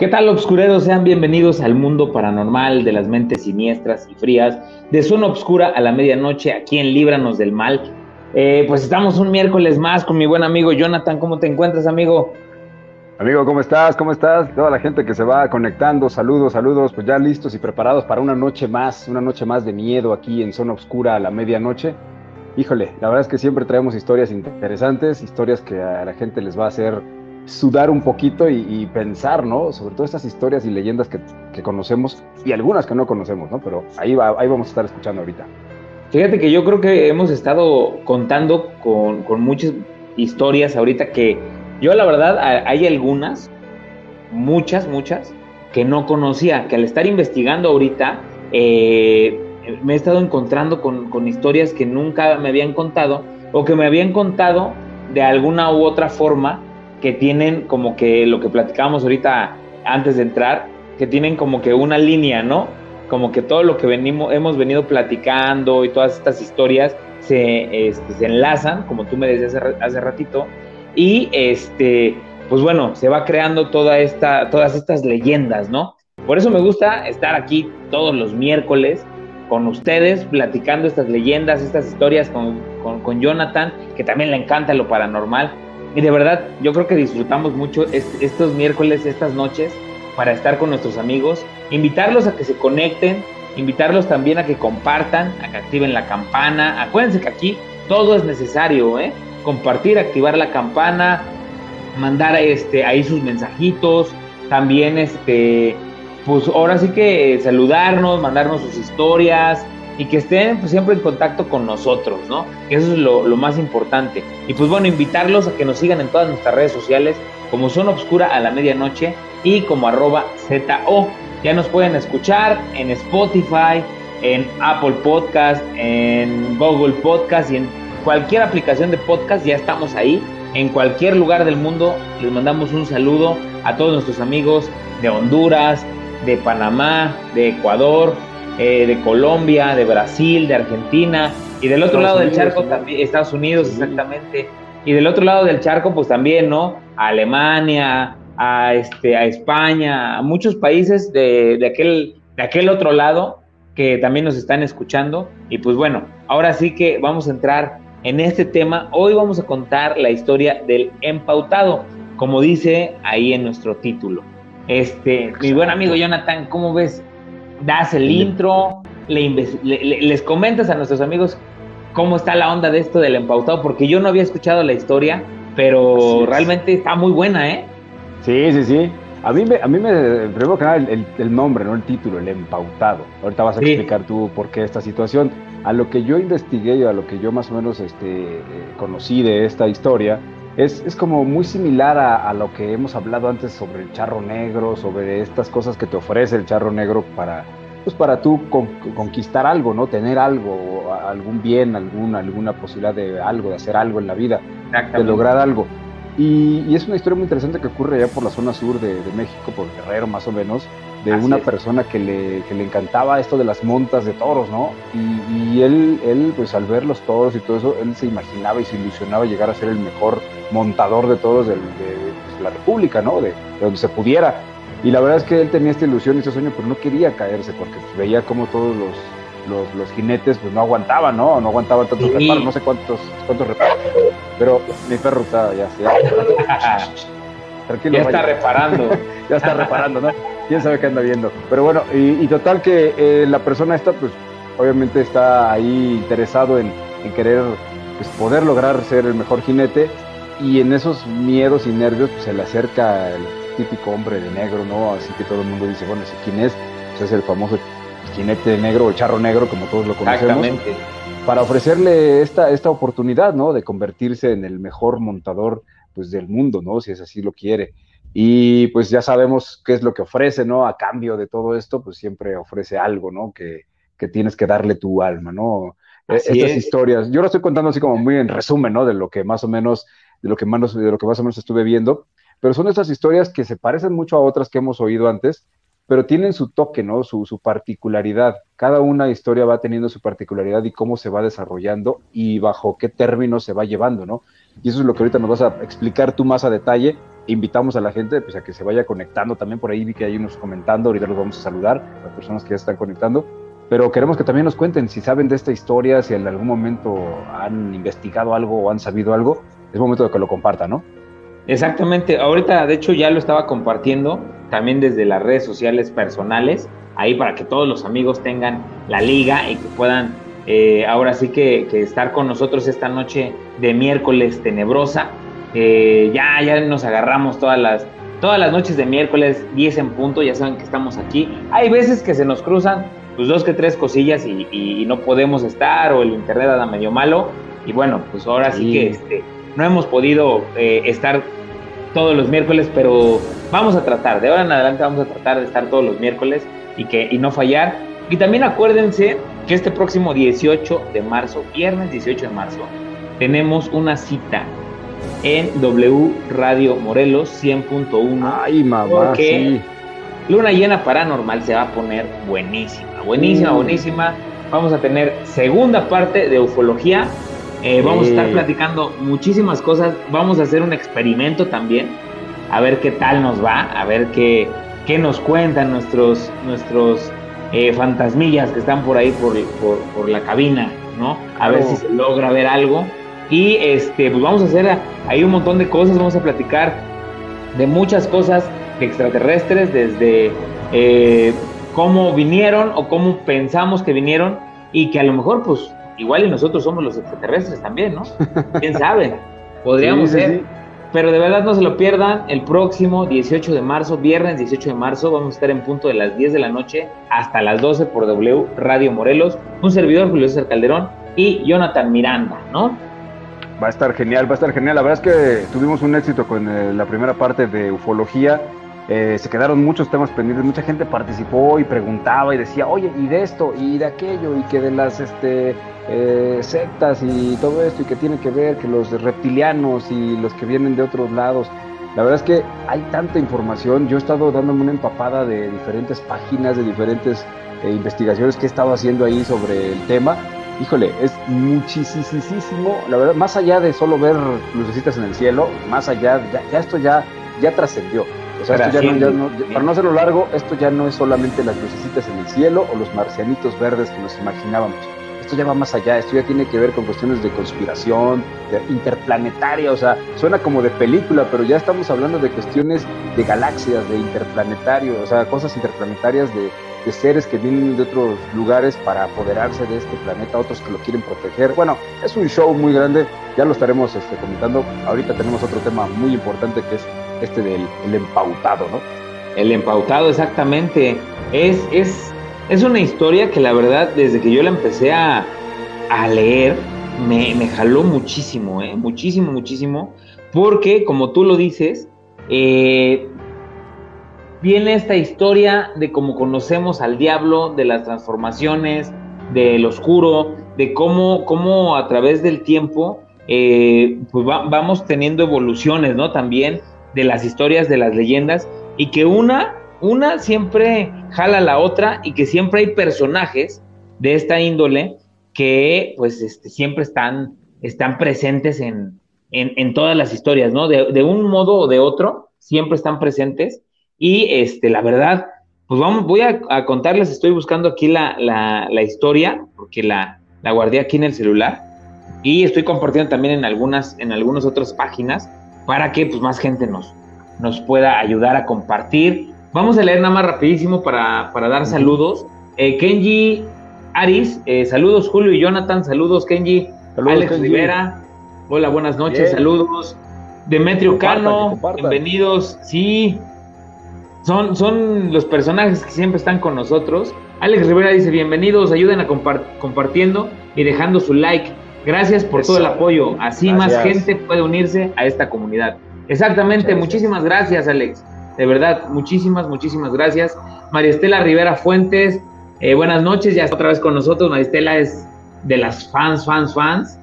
¿Qué tal, obscureros? Sean bienvenidos al mundo paranormal de las mentes siniestras y frías, de zona obscura a la medianoche, aquí en Líbranos del Mal. Eh, pues estamos un miércoles más con mi buen amigo Jonathan. ¿Cómo te encuentras, amigo? Amigo, ¿cómo estás? ¿Cómo estás? Toda la gente que se va conectando, saludos, saludos, pues ya listos y preparados para una noche más, una noche más de miedo aquí en zona oscura a la medianoche. Híjole, la verdad es que siempre traemos historias interesantes, historias que a la gente les va a hacer sudar un poquito y, pensar, ¿no? Sobre todo estas historias y leyendas que, conocemos y algunas que no conocemos, ¿no? Pero ahí, va, ahí vamos a estar escuchando ahorita. Fíjate que yo creo que hemos estado contando con, muchas historias ahorita que yo la verdad hay algunas, muchas, muchas, que no conocía, que al estar investigando ahorita eh, me he estado encontrando con, con historias que nunca me habían contado o que me habían contado de alguna u otra forma que tienen como que lo que platicábamos ahorita antes de entrar, que tienen como que una línea, ¿no? Como que todo lo que venimos, hemos venido platicando y todas estas historias se, este, se enlazan, como tú me decías hace, hace, ratito, y este, pues bueno, se va creando toda esta, todas estas leyendas, ¿no? Por eso me gusta estar aquí todos los miércoles con ustedes, platicando estas leyendas, estas historias con, con, con Jonathan, que también le encanta lo paranormal y de verdad, yo creo que disfrutamos mucho estos miércoles, estas noches, para estar con nuestros amigos, invitarlos a que se conecten, invitarlos también a que compartan, a que activen la campana. Acuérdense que aquí todo es necesario, ¿eh? Compartir, activar la campana, mandar este, ahí sus mensajitos, también este, pues ahora sí que saludarnos, mandarnos sus historias, y que estén pues, siempre en contacto con nosotros, ¿no? eso es lo, más importante. Y pues bueno, invitarlos a que nos sigan en todas nuestras redes sociales como Son Obscura a la medianoche y como arroba ZO. Ya nos pueden escuchar en Spotify, en Apple Podcast, en Google Podcast y en cualquier aplicación de podcast, ya estamos ahí. En cualquier lugar del mundo les mandamos un saludo a todos nuestros amigos de Honduras, de Panamá, de Ecuador, eh, de Colombia, de Brasil, de Argentina, y del otro lado del charco también, Estados Unidos, exactamente, y del otro lado del charco, pues también, ¿no? A Alemania, a, este, a España, a muchos países de, de, aquel, de aquel otro lado que también nos están escuchando. Y pues bueno, ahora sí que vamos a entrar en este tema. Hoy vamos a contar la historia del empautado, como dice ahí en nuestro título. Este, mi buen amigo Jonathan, ¿cómo ves das el intro, les comentas a nuestros amigos cómo está la onda de esto del empautado, porque yo no había escuchado la historia, pero realmente está muy buena, ¿eh? Sí, sí, sí. A mí me, a mí me primero que nada el, nombre, no el título, el empautado. Ahorita vas a explicar tú por qué esta situación. A lo que yo investigué y a lo que yo más o menos este, eh, conocí de esta historia, es, es, como muy similar a, a, lo que hemos hablado antes sobre el charro negro, sobre estas cosas que te ofrece el charro negro para, pues para tú conquistar algo, ¿no? Tener algo, algún bien, algún, alguna posibilidad de algo, de hacer algo en la vida, de lograr algo. Y, y, es una historia muy interesante que ocurre allá por la zona sur de, de México, por Guerrero más o menos, de una persona que le, que le, encantaba esto de las montas de toros, ¿no? Y, y, él, él, pues al ver los toros y todo eso, él se imaginaba y se ilusionaba llegar a ser el mejor montador de toros de, pues, la República, ¿no? De, donde se pudiera. Y la verdad es que él tenía esta ilusión y este sueño, pero no quería caerse porque pues, veía como todos los, los, los, jinetes pues no aguantaban, ¿no? No aguantaban tantos reparos, no sé cuántos, cuántos reparos. Pero mi perro está ya, ya. Tranquilo. Ya está reparando. ya está reparando, ¿no? Quién sabe qué anda viendo. Pero bueno, y, total que eh, la persona esta, pues obviamente está ahí interesado en, querer pues, poder lograr ser el mejor jinete y en esos miedos y nervios pues, se le acerca el típico hombre de negro, ¿no? Así que todo el mundo dice, bueno, ¿quién es? Pues es el famoso jinete negro o charro negro, como todos lo conocemos. Exactamente. Para ofrecerle esta, esta oportunidad, ¿no? De convertirse en el mejor montador pues, del mundo, ¿no? Si es así lo quiere. Y pues ya sabemos qué es lo que ofrece, ¿no? A cambio de todo esto, pues siempre ofrece algo, ¿no? Que, que tienes que darle tu alma, ¿no? E, estas historias, yo lo estoy contando así como muy en resumen, ¿no? De lo que más o menos, de lo que más, de lo que más o menos estuve viendo, pero son estas historias que se parecen mucho a otras que hemos oído antes, pero tienen su toque, ¿no? Su, su particularidad. Cada una historia va teniendo su particularidad y cómo se va desarrollando y bajo qué términos se va llevando, ¿no? Y eso es lo que ahorita nos vas a explicar tú más a detalle invitamos a la gente pues, a que se vaya conectando también. Por ahí vi que hay unos comentando, ahorita los vamos a saludar, las personas que ya están conectando. Pero queremos que también nos cuenten si saben de esta historia, si en algún momento han investigado algo o han sabido algo. Es momento de que lo compartan, ¿no? Exactamente. Ahorita, de hecho, ya lo estaba compartiendo también desde las redes sociales personales, ahí para que todos los amigos tengan la liga y que puedan eh, ahora sí que, estar con nosotros esta noche de miércoles tenebrosa. Eh, ya, ya nos agarramos todas las, todas las noches de miércoles, 10 en punto, ya saben que estamos aquí. Hay veces que se nos cruzan pues dos que tres cosillas y, no podemos estar o el internet anda medio malo. Y bueno, pues ahora sí, que este, no hemos podido eh, estar todos los miércoles, pero vamos a tratar, de ahora en adelante vamos a tratar de estar todos los miércoles y, que, y no fallar. Y también acuérdense que este próximo 18 de marzo, viernes 18 de marzo, tenemos una cita en W Radio Morelos 100.1. Ay, mamá, porque Luna llena paranormal se va a poner buenísima, buenísima, mm. buenísima. Vamos a tener segunda parte de ufología. Eh, vamos a estar platicando muchísimas cosas. Vamos a hacer un experimento también. A ver qué tal nos va. A ver qué, qué nos cuentan nuestros, nuestros eh, fantasmillas que están por ahí por, por, la cabina, ¿no? A ver si se logra ver algo. Y este, pues vamos a hacer ahí un montón de cosas. Vamos a platicar de muchas cosas extraterrestres, desde eh, cómo vinieron o cómo pensamos que vinieron y que a lo mejor pues igual y nosotros somos los extraterrestres también, ¿no? ¿Quién sabe? Podríamos ser. Pero de verdad no se lo pierdan, el próximo 18 de marzo, viernes 18 de marzo, vamos a estar en punto de las 10 de la noche hasta las 12 por W Radio Morelos, un servidor Julio César Calderón y Jonathan Miranda, ¿no? Va a estar genial, va a estar genial. La verdad es que tuvimos un éxito con eh, la primera parte de ufología. Eh, se quedaron muchos temas pendientes, mucha gente participó y preguntaba y decía, oye, y de esto, y de aquello, y que de las este, eh, sectas y todo esto, y que tiene que ver que los reptilianos y los que vienen de otros lados. La verdad es que hay tanta información, yo he estado dándome una empapada de diferentes páginas, de diferentes eh, investigaciones que he estado haciendo ahí sobre el tema. Híjole, es muchísimo, la verdad, más allá de solo ver lucecitas en el cielo, más allá, ya, ya esto ya, ya trascendió. O sea, esto ya no, para no hacerlo largo, esto ya no es solamente las lucecitas en el cielo o los marcianitos verdes que nos imaginábamos. Esto ya va más allá, esto ya tiene que ver con cuestiones de conspiración, de interplanetaria, o sea, suena como de película, pero ya estamos hablando de cuestiones de galaxias, de interplanetario, o sea, cosas interplanetarias de, de seres que vienen de otros lugares para apoderarse de este planeta, otros que lo quieren proteger. Bueno, es un show muy grande, ya lo estaremos este, comentando. Ahorita tenemos otro tema muy importante que es este del el empautado, ¿no? El empautado, exactamente. Es, es, es una historia que la verdad, desde que yo la empecé a, a leer, me, me, jaló muchísimo, ¿eh? muchísimo, muchísimo, porque como tú lo dices, eh, viene esta historia de cómo conocemos al diablo, de las transformaciones, del oscuro, de cómo, cómo a través del tiempo eh, pues vamos teniendo evoluciones, ¿no? También de las historias, de las leyendas, y que una, una siempre jala la otra y que siempre hay personajes de esta índole que pues este, siempre están, están presentes en, en, todas las historias, ¿no? De, de, un modo o de otro, siempre están presentes. Y este, la verdad, pues vamos, voy a, contarles, estoy buscando aquí la, la, la historia, porque la, la, guardé aquí en el celular. Y estoy compartiendo también en algunas, en algunas otras páginas para que pues, más gente nos, nos pueda ayudar a compartir. Vamos a leer nada más rapidísimo para, dar saludos. Eh, Kenji Aris, eh, saludos Julio y Jonathan, saludos Kenji. Alex Rivera, hola, buenas noches, saludos. Demetrio Cano, bienvenidos. Sí, son, son los personajes que siempre están con nosotros. Alex Rivera dice, bienvenidos, ayuden a compartiendo y dejando su like. Gracias por todo el apoyo. Así más gente puede unirse a esta comunidad. Exactamente, muchísimas gracias, Alex. De verdad, muchísimas, muchísimas gracias. María Estela Rivera Fuentes, eh, buenas noches, ya está otra vez con nosotros. María Estela es de las fans, fans, fans.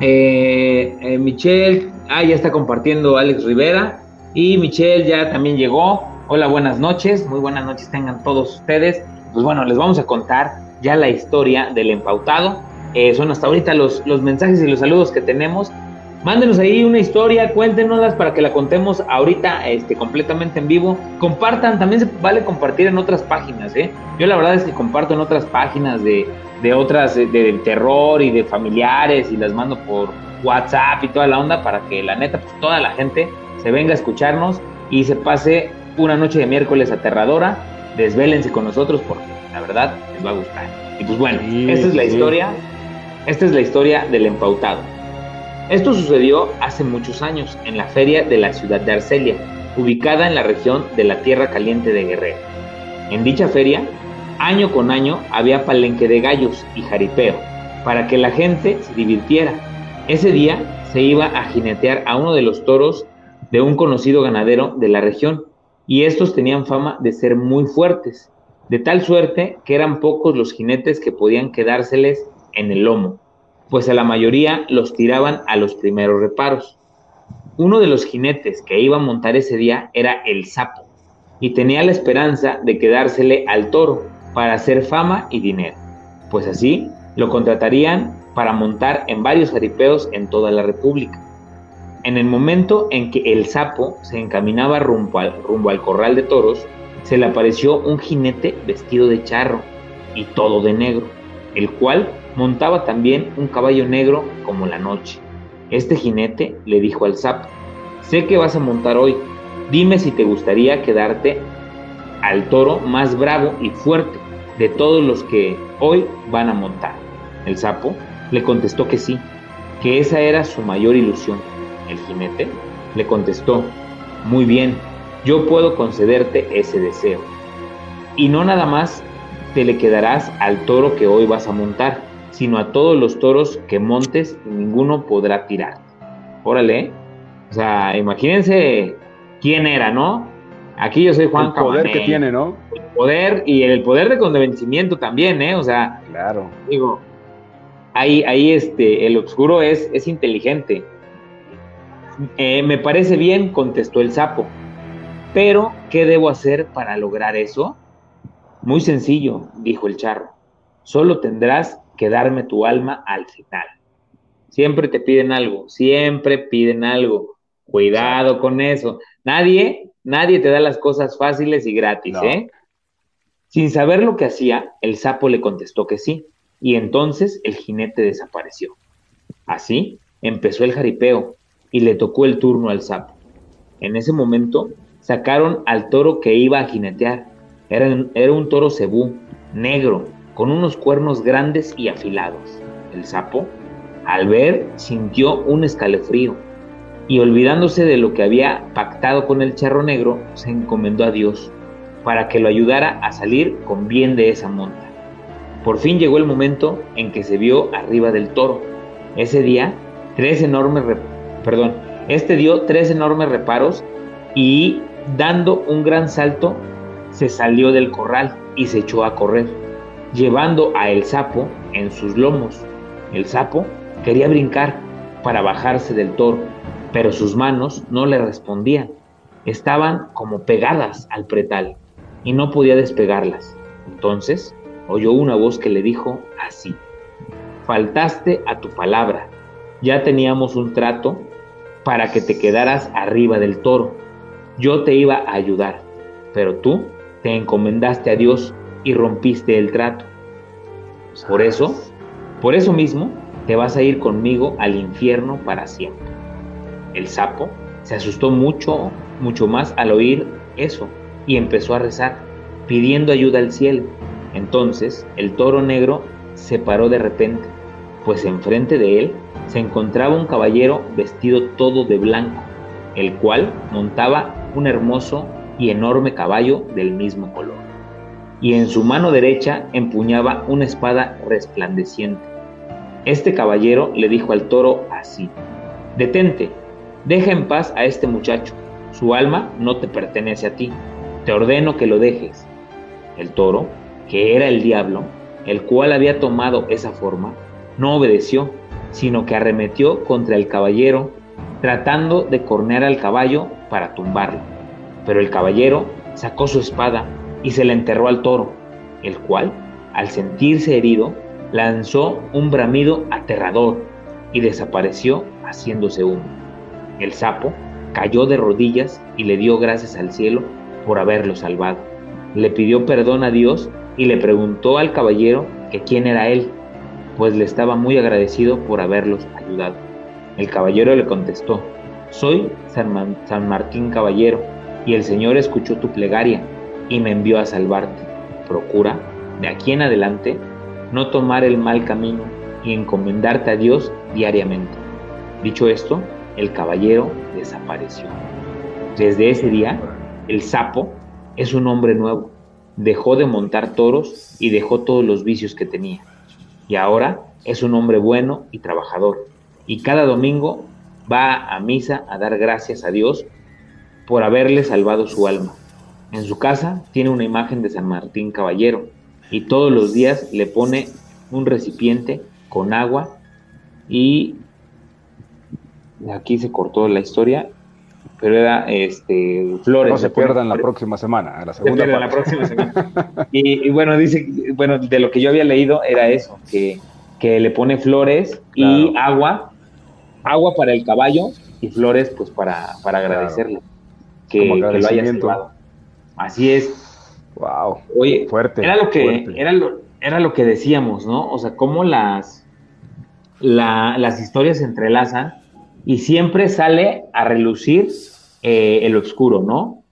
Eh, eh, Michelle, ah, ya está compartiendo Alex Rivera. Y Michelle ya también llegó. Hola, buenas noches. Muy buenas noches tengan todos ustedes. Pues bueno, les vamos a contar ya la historia del empautado. Eh, son hasta ahorita los, los mensajes y los saludos que tenemos. Mándenos ahí una historia, cuéntenoslas para que la contemos ahorita este, completamente en vivo. Compartan, también se vale compartir en otras páginas. ¿eh? Yo la verdad es que comparto en otras páginas de, de otras, de, terror y de familiares y las mando por WhatsApp y toda la onda para que la neta, pues toda la gente se venga a escucharnos y se pase una noche de miércoles aterradora. Desvélense con nosotros porque la verdad les va a gustar. Y pues bueno, esta es la historia. Esta es la historia del empautado. Esto sucedió hace muchos años en la feria de la ciudad de Arcelia, ubicada en la región de la Tierra Caliente de Guerrero. En dicha feria, año con año había palenque de gallos y jaripeo, para que la gente se divirtiera. Ese día se iba a jinetear a uno de los toros de un conocido ganadero de la región, y estos tenían fama de ser muy fuertes, de tal suerte que eran pocos los jinetes que podían quedárseles en el lomo pues a la mayoría los tiraban a los primeros reparos. Uno de los jinetes que iba a montar ese día era el sapo, y tenía la esperanza de quedársele al toro para hacer fama y dinero, pues así lo contratarían para montar en varios jaripeos en toda la República. En el momento en que el sapo se encaminaba rumbo al, rumbo al corral de toros, se le apareció un jinete vestido de charro y todo de negro, el cual montaba también un caballo negro como la noche. Este jinete le dijo al sapo, sé que vas a montar hoy, dime si te gustaría quedarte al toro más bravo y fuerte de todos los que hoy van a montar. El sapo le contestó que sí, que esa era su mayor ilusión. El jinete le contestó, muy bien, yo puedo concederte ese deseo. Y no nada más te le quedarás al toro que hoy vas a montar, sino a todos los toros que montes y ninguno podrá tirar. Órale, o sea, imagínense quién era, ¿no? Aquí yo soy Juan El poder que tiene, ¿no? El poder y el poder de convencimiento también, ¿eh? O sea, claro. Digo, ahí, ahí este, el oscuro es, es inteligente. Eh, me parece bien, contestó el sapo. Pero, ¿qué debo hacer para lograr eso? Muy sencillo, dijo el charro. Solo tendrás que darme tu alma al final. Siempre te piden algo, siempre piden algo. Cuidado con eso. Nadie, nadie te da las cosas fáciles y gratis, ¿eh? Sin saber lo que hacía, el sapo le contestó que sí, y entonces el jinete desapareció. Así empezó el jaripeo y le tocó el turno al sapo. En ese momento sacaron al toro que iba a jinetear. Era, era un toro cebú, negro, con unos cuernos grandes y afilados. El sapo, al ver, sintió un escalofrío y olvidándose de lo que había pactado con el charro negro, se encomendó a Dios para que lo ayudara a salir con bien de esa monta. Por fin llegó el momento en que se vio arriba del toro. Ese día, tres enormes, perdón, este dio tres enormes reparos y dando un gran salto, se salió del corral y se echó a correr llevando a el sapo en sus lomos. El sapo quería brincar para bajarse del toro, pero sus manos no le respondían. Estaban como pegadas al pretal y no podía despegarlas. Entonces oyó una voz que le dijo así, faltaste a tu palabra, ya teníamos un trato para que te quedaras arriba del toro. Yo te iba a ayudar, pero tú te encomendaste a Dios y rompiste el trato. Por eso, por eso mismo, te vas a ir conmigo al infierno para siempre. El sapo se asustó mucho, mucho más al oír eso y empezó a rezar, pidiendo ayuda al cielo. Entonces el toro negro se paró de repente, pues enfrente de él se encontraba un caballero vestido todo de blanco, el cual montaba un hermoso y enorme caballo del mismo color y en su mano derecha empuñaba una espada resplandeciente. Este caballero le dijo al toro así, Detente, deja en paz a este muchacho, su alma no te pertenece a ti, te ordeno que lo dejes. El toro, que era el diablo, el cual había tomado esa forma, no obedeció, sino que arremetió contra el caballero, tratando de cornear al caballo para tumbarlo. Pero el caballero sacó su espada y se le enterró al toro, el cual, al sentirse herido, lanzó un bramido aterrador y desapareció haciéndose humo. El sapo cayó de rodillas y le dio gracias al cielo por haberlo salvado. Le pidió perdón a Dios y le preguntó al caballero que quién era él, pues le estaba muy agradecido por haberlos ayudado. El caballero le contestó, soy San, San Martín Caballero, y el Señor escuchó tu plegaria y me envió a salvarte. Procura, de aquí en adelante, no tomar el mal camino y encomendarte a Dios diariamente. Dicho esto, el caballero desapareció. Desde ese día, el sapo es un hombre nuevo. Dejó de montar toros y dejó todos los vicios que tenía. Y ahora es un hombre bueno y trabajador. Y cada domingo va a misa a dar gracias a Dios por haberle salvado su alma. En su casa tiene una imagen de San Martín Caballero y todos los días le pone un recipiente con agua y aquí se cortó la historia, pero era este flores. No se pierdan la próxima semana, la segunda la próxima semana. y, bueno, dice, bueno, de lo que yo había leído era eso, que, que le pone flores y agua, agua para el caballo y flores pues para, para agradecerle que, lo haya salvado. Así es. Wow. Oye, fuerte. Era lo que, Era, lo, era lo que decíamos, ¿no? O sea, cómo las, las historias se entrelazan y siempre sale a relucir eh, el oscuro, ¿no?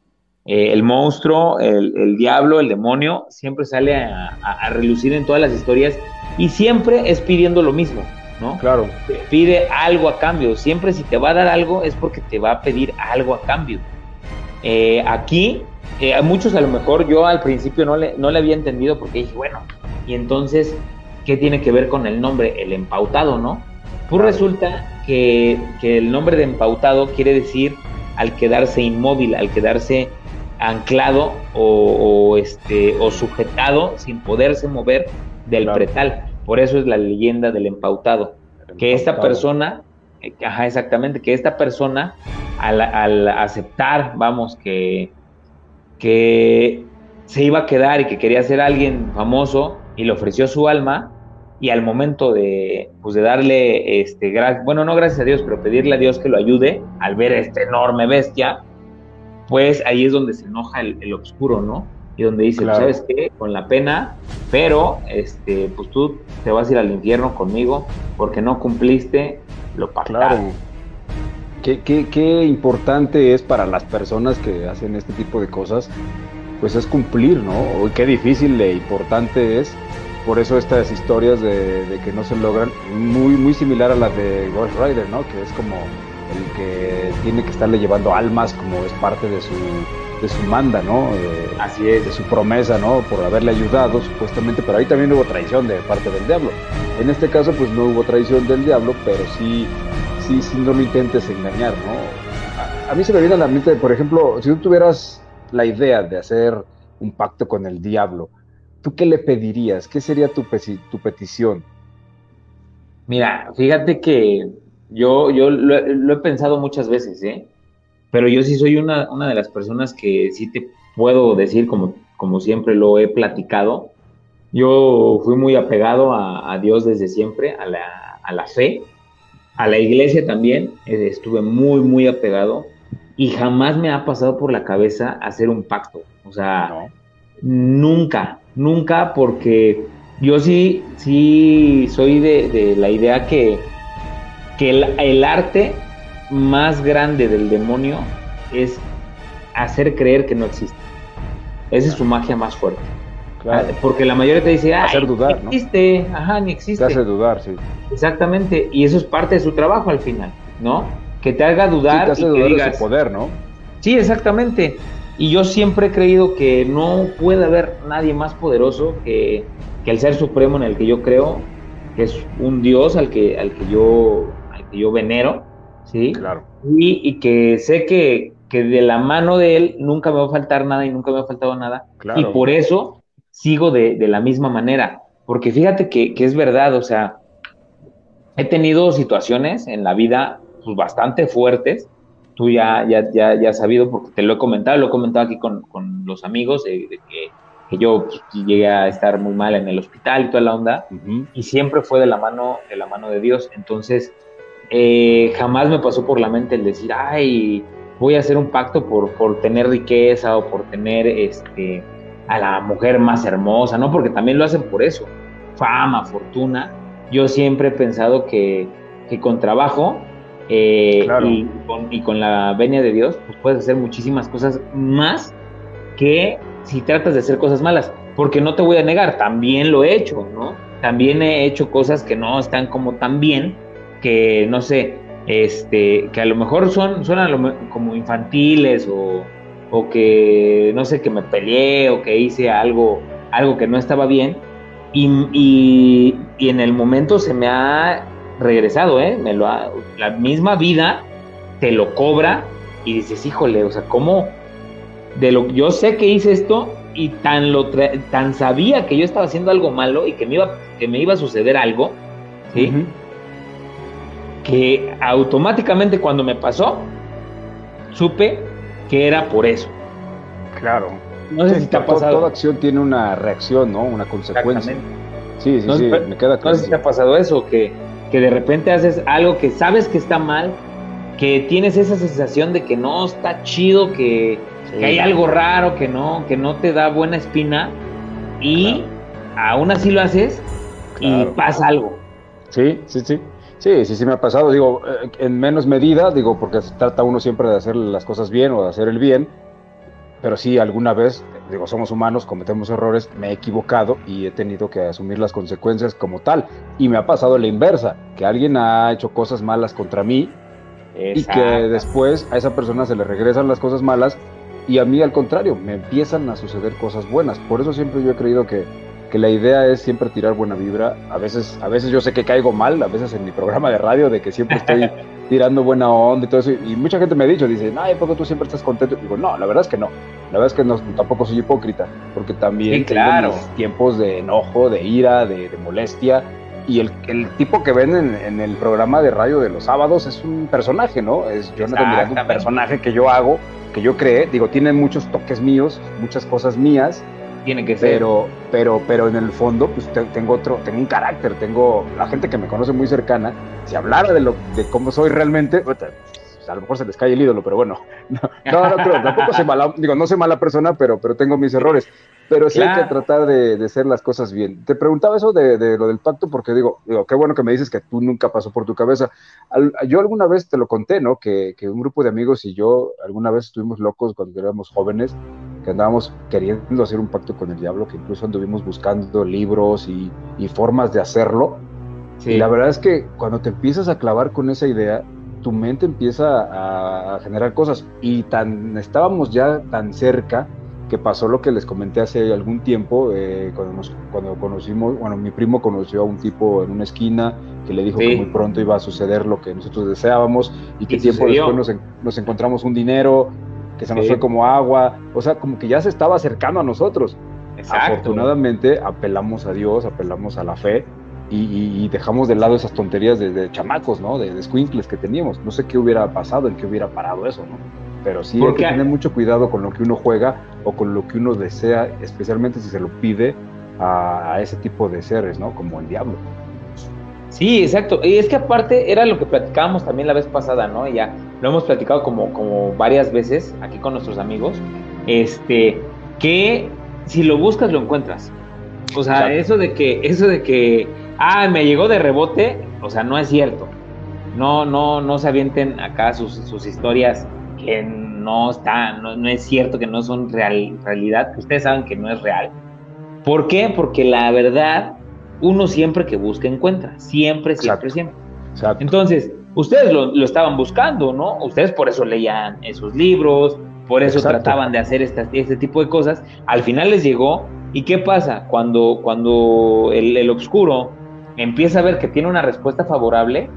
Eh, el monstruo, el, diablo, el demonio, siempre sale a, relucir en todas las historias y siempre es pidiendo lo mismo, ¿no? Claro. pide algo a cambio. Siempre si te va a dar algo es porque te va a pedir algo a cambio. Eh, aquí, a muchos a lo mejor yo al principio no le, no le había entendido porque dije, bueno, y entonces, ¿qué tiene que ver con el nombre? El empautado, ¿no? Pues resulta que, el nombre de empautado quiere decir al quedarse inmóvil, al quedarse anclado o, este, o sujetado sin poderse mover del pretal. Por eso es la leyenda del empautado. Que esta persona, ajá, exactamente, que esta persona al, al aceptar, vamos, que, que se iba a quedar y que quería ser alguien famoso y le ofreció su alma, y al momento de, pues de darle, este, bueno, no gracias a Dios, pero pedirle a Dios que lo ayude al ver a esta enorme bestia, pues ahí es donde se enoja el, el oscuro, ¿no? Y donde dice, pues, ¿sabes qué? Con la pena, pero, este, pues tú te vas a ir al infierno conmigo porque no cumpliste lo pactado. Claro. Qué, qué, qué importante es para las personas que hacen este tipo de cosas, pues es cumplir, ¿no? Qué difícil e importante es por eso estas historias de, que no se logran, muy, muy similar a las de Ghost Rider, ¿no? Que es como el que tiene que estarle llevando almas como es parte de su, de su manda, ¿no? Así es. De su promesa, ¿no? Por haberle ayudado, supuestamente, pero ahí también hubo traición de parte del diablo. En este caso, pues no hubo traición del diablo, pero sí, sí, sí no lo intentes engañar, ¿no? A, a mí se me viene a la mente, por ejemplo, si tú tuvieras la idea de hacer un pacto con el diablo, ¿tú qué le pedirías? ¿Qué sería tu, tu petición? Mira, fíjate que yo, yo lo, he pensado muchas veces, ¿eh? Pero yo sí soy una, de las personas que sí te puedo decir, como, como siempre lo he platicado, yo fui muy apegado a, Dios desde siempre, a la, a la, fe, a la iglesia también, eh, estuve muy, muy apegado y jamás me ha pasado por la cabeza hacer un pacto. O sea, nunca, nunca porque yo sí, sí soy de, la idea que, que el, arte más grande del demonio es hacer creer que no existe. Esa es su magia más fuerte. Ah, porque la mayoría te dice, hacer dudar, ni existe, ajá, ni existe. Te hace dudar, sí. Exactamente, y eso es parte de su trabajo al final, ¿no? Que te haga dudar. te hace dudar de su poder, ¿no? Sí, exactamente. Y yo siempre he creído que no puede haber nadie más poderoso que, el ser supremo en el que yo creo, que es un Dios al que, al que, yo, al que yo venero, ¿sí? Claro. Y, que sé que, de la mano de Él nunca me va a faltar nada y nunca me ha faltado nada. Y por eso sigo de, la misma manera. Porque fíjate que, que, es verdad, o sea, he tenido situaciones en la vida pues, bastante fuertes tú ya, ya, ya, ya has sabido, porque te lo he comentado, lo he comentado aquí con, con los amigos, de, que, que, yo pues, llegué a estar muy mal en el hospital y toda la onda, y siempre fue de la mano de la mano de Dios. Entonces, eh, jamás me pasó por la mente el decir, ay, voy a hacer un pacto por, por tener riqueza o por tener este, a la mujer más hermosa, ¿no? Porque también lo hacen por eso, fama, fortuna. Yo siempre he pensado que, que con trabajo eh, y, con, y, con, la venia de Dios, pues puedes hacer muchísimas cosas más que si tratas de hacer cosas malas. Porque no te voy a negar, también lo he hecho, ¿no? También he hecho cosas que no están como tan bien, que no sé, este, que a lo mejor son, son como infantiles o, o, que, no sé, que me peleé o que hice algo, algo que no estaba bien. Y, y, y en el momento se me ha regresado, ¿eh? Me lo la misma vida te lo cobra y dices, híjole, o sea, ¿cómo? De lo yo sé que hice esto y tan lo tan sabía que yo estaba haciendo algo malo y que me iba que me iba a suceder algo, ¿sí? Que automáticamente cuando me pasó supe que era por eso. Claro. No sé si te ha pasado. Toda acción tiene una reacción, ¿no? Una consecuencia. Sí, sí, sí, me queda claro. No sé si te ha pasado eso, que que de repente haces algo que sabes que está mal, que tienes esa sensación de que no está chido, que, hay algo raro, que no, que no te da buena espina, y aún así lo haces y pasa algo. Sí, sí, sí. Sí, sí, sí me ha pasado, digo, eh, en menos medida, digo, porque se trata uno siempre de hacer las cosas bien o de hacer el bien, pero sí, alguna vez, digo, somos humanos, cometemos errores, me he equivocado y he tenido que asumir las consecuencias como tal. Y me ha pasado la inversa, que alguien ha hecho cosas malas contra mí y que después a esa persona se le regresan las cosas malas y a mí al contrario, me empiezan a suceder cosas buenas. Por eso siempre yo he creído que, que la idea es siempre tirar buena vibra. A veces, a veces yo sé que caigo mal, a veces en mi programa de radio, de que siempre estoy tirando buena onda y todo eso. Y mucha gente me ha dicho, dice, ay, ¿por qué tú siempre estás contento? Y digo, no, la verdad es que no. La verdad es que no, tampoco soy hipócrita, porque también tengo tiempos de enojo, de ira, de, molestia. Y el, el, tipo que ven en, el programa de radio de los sábados es un personaje, ¿no? Es Jonathan Miranda, un personaje que yo hago, que yo creé. Digo, tiene muchos toques míos, muchas cosas mías. Tiene que ser. Pero, pero, pero en el fondo, pues tengo otro, tengo un carácter, tengo la gente que me conoce muy cercana. Si hablara de lo, de cómo soy realmente, pues, a lo mejor se les cae el ídolo, pero bueno, no, no, no tampoco soy mala, digo, no soy mala persona, pero, pero tengo mis errores. Pero sí hay que tratar de, de, hacer las cosas bien. Te preguntaba eso de, de, lo del pacto, porque digo, digo, qué bueno que me dices que tú nunca pasó por tu cabeza. yo alguna vez te lo conté, ¿no? Que, que, un grupo de amigos y yo alguna vez estuvimos locos cuando éramos jóvenes, que andábamos queriendo hacer un pacto con el diablo, que incluso anduvimos buscando libros y, y formas de hacerlo. Y la verdad es que cuando te empiezas a clavar con esa idea, tu mente empieza a, generar cosas. Y tan estábamos ya tan cerca que pasó lo que les comenté hace algún tiempo, eh, cuando, nos, cuando conocimos, bueno, mi primo conoció a un tipo en una esquina que le dijo que muy pronto iba a suceder lo que nosotros deseábamos y que tiempo después nos, nos, encontramos un dinero que se nos fue como agua, o sea, como que ya se estaba acercando a nosotros. Afortunadamente apelamos a Dios, apelamos a la fe y, dejamos de lado esas tonterías de, chamacos, ¿no? De, de squinkles que teníamos. No sé qué hubiera pasado, en qué hubiera parado eso, ¿no? Pero sí hay que tener mucho cuidado con lo que uno juega o con lo que uno desea, especialmente si se lo pide a, ese tipo de seres, ¿no? Como el diablo. Sí, exacto. Y es que aparte era lo que platicábamos también la vez pasada, ¿no? Ya lo hemos platicado como, como varias veces aquí con nuestros amigos. Este, que si lo buscas, lo encuentras. O sea, eso de que, eso de que ah, me llegó de rebote, o sea, no es cierto. No, no, no se avienten acá sus, sus historias que no están, no, es cierto que no son real, realidad, ustedes saben que no es real. ¿Por qué? Porque la verdad, uno siempre que busca encuentra, siempre, siempre, siempre. Entonces, ustedes lo, lo, estaban buscando, ¿no? Ustedes por eso leían esos libros, por eso trataban de hacer este tipo de cosas. Al final les llegó. ¿Y qué pasa? Cuando, cuando el, el oscuro empieza a ver que tiene una respuesta favorable,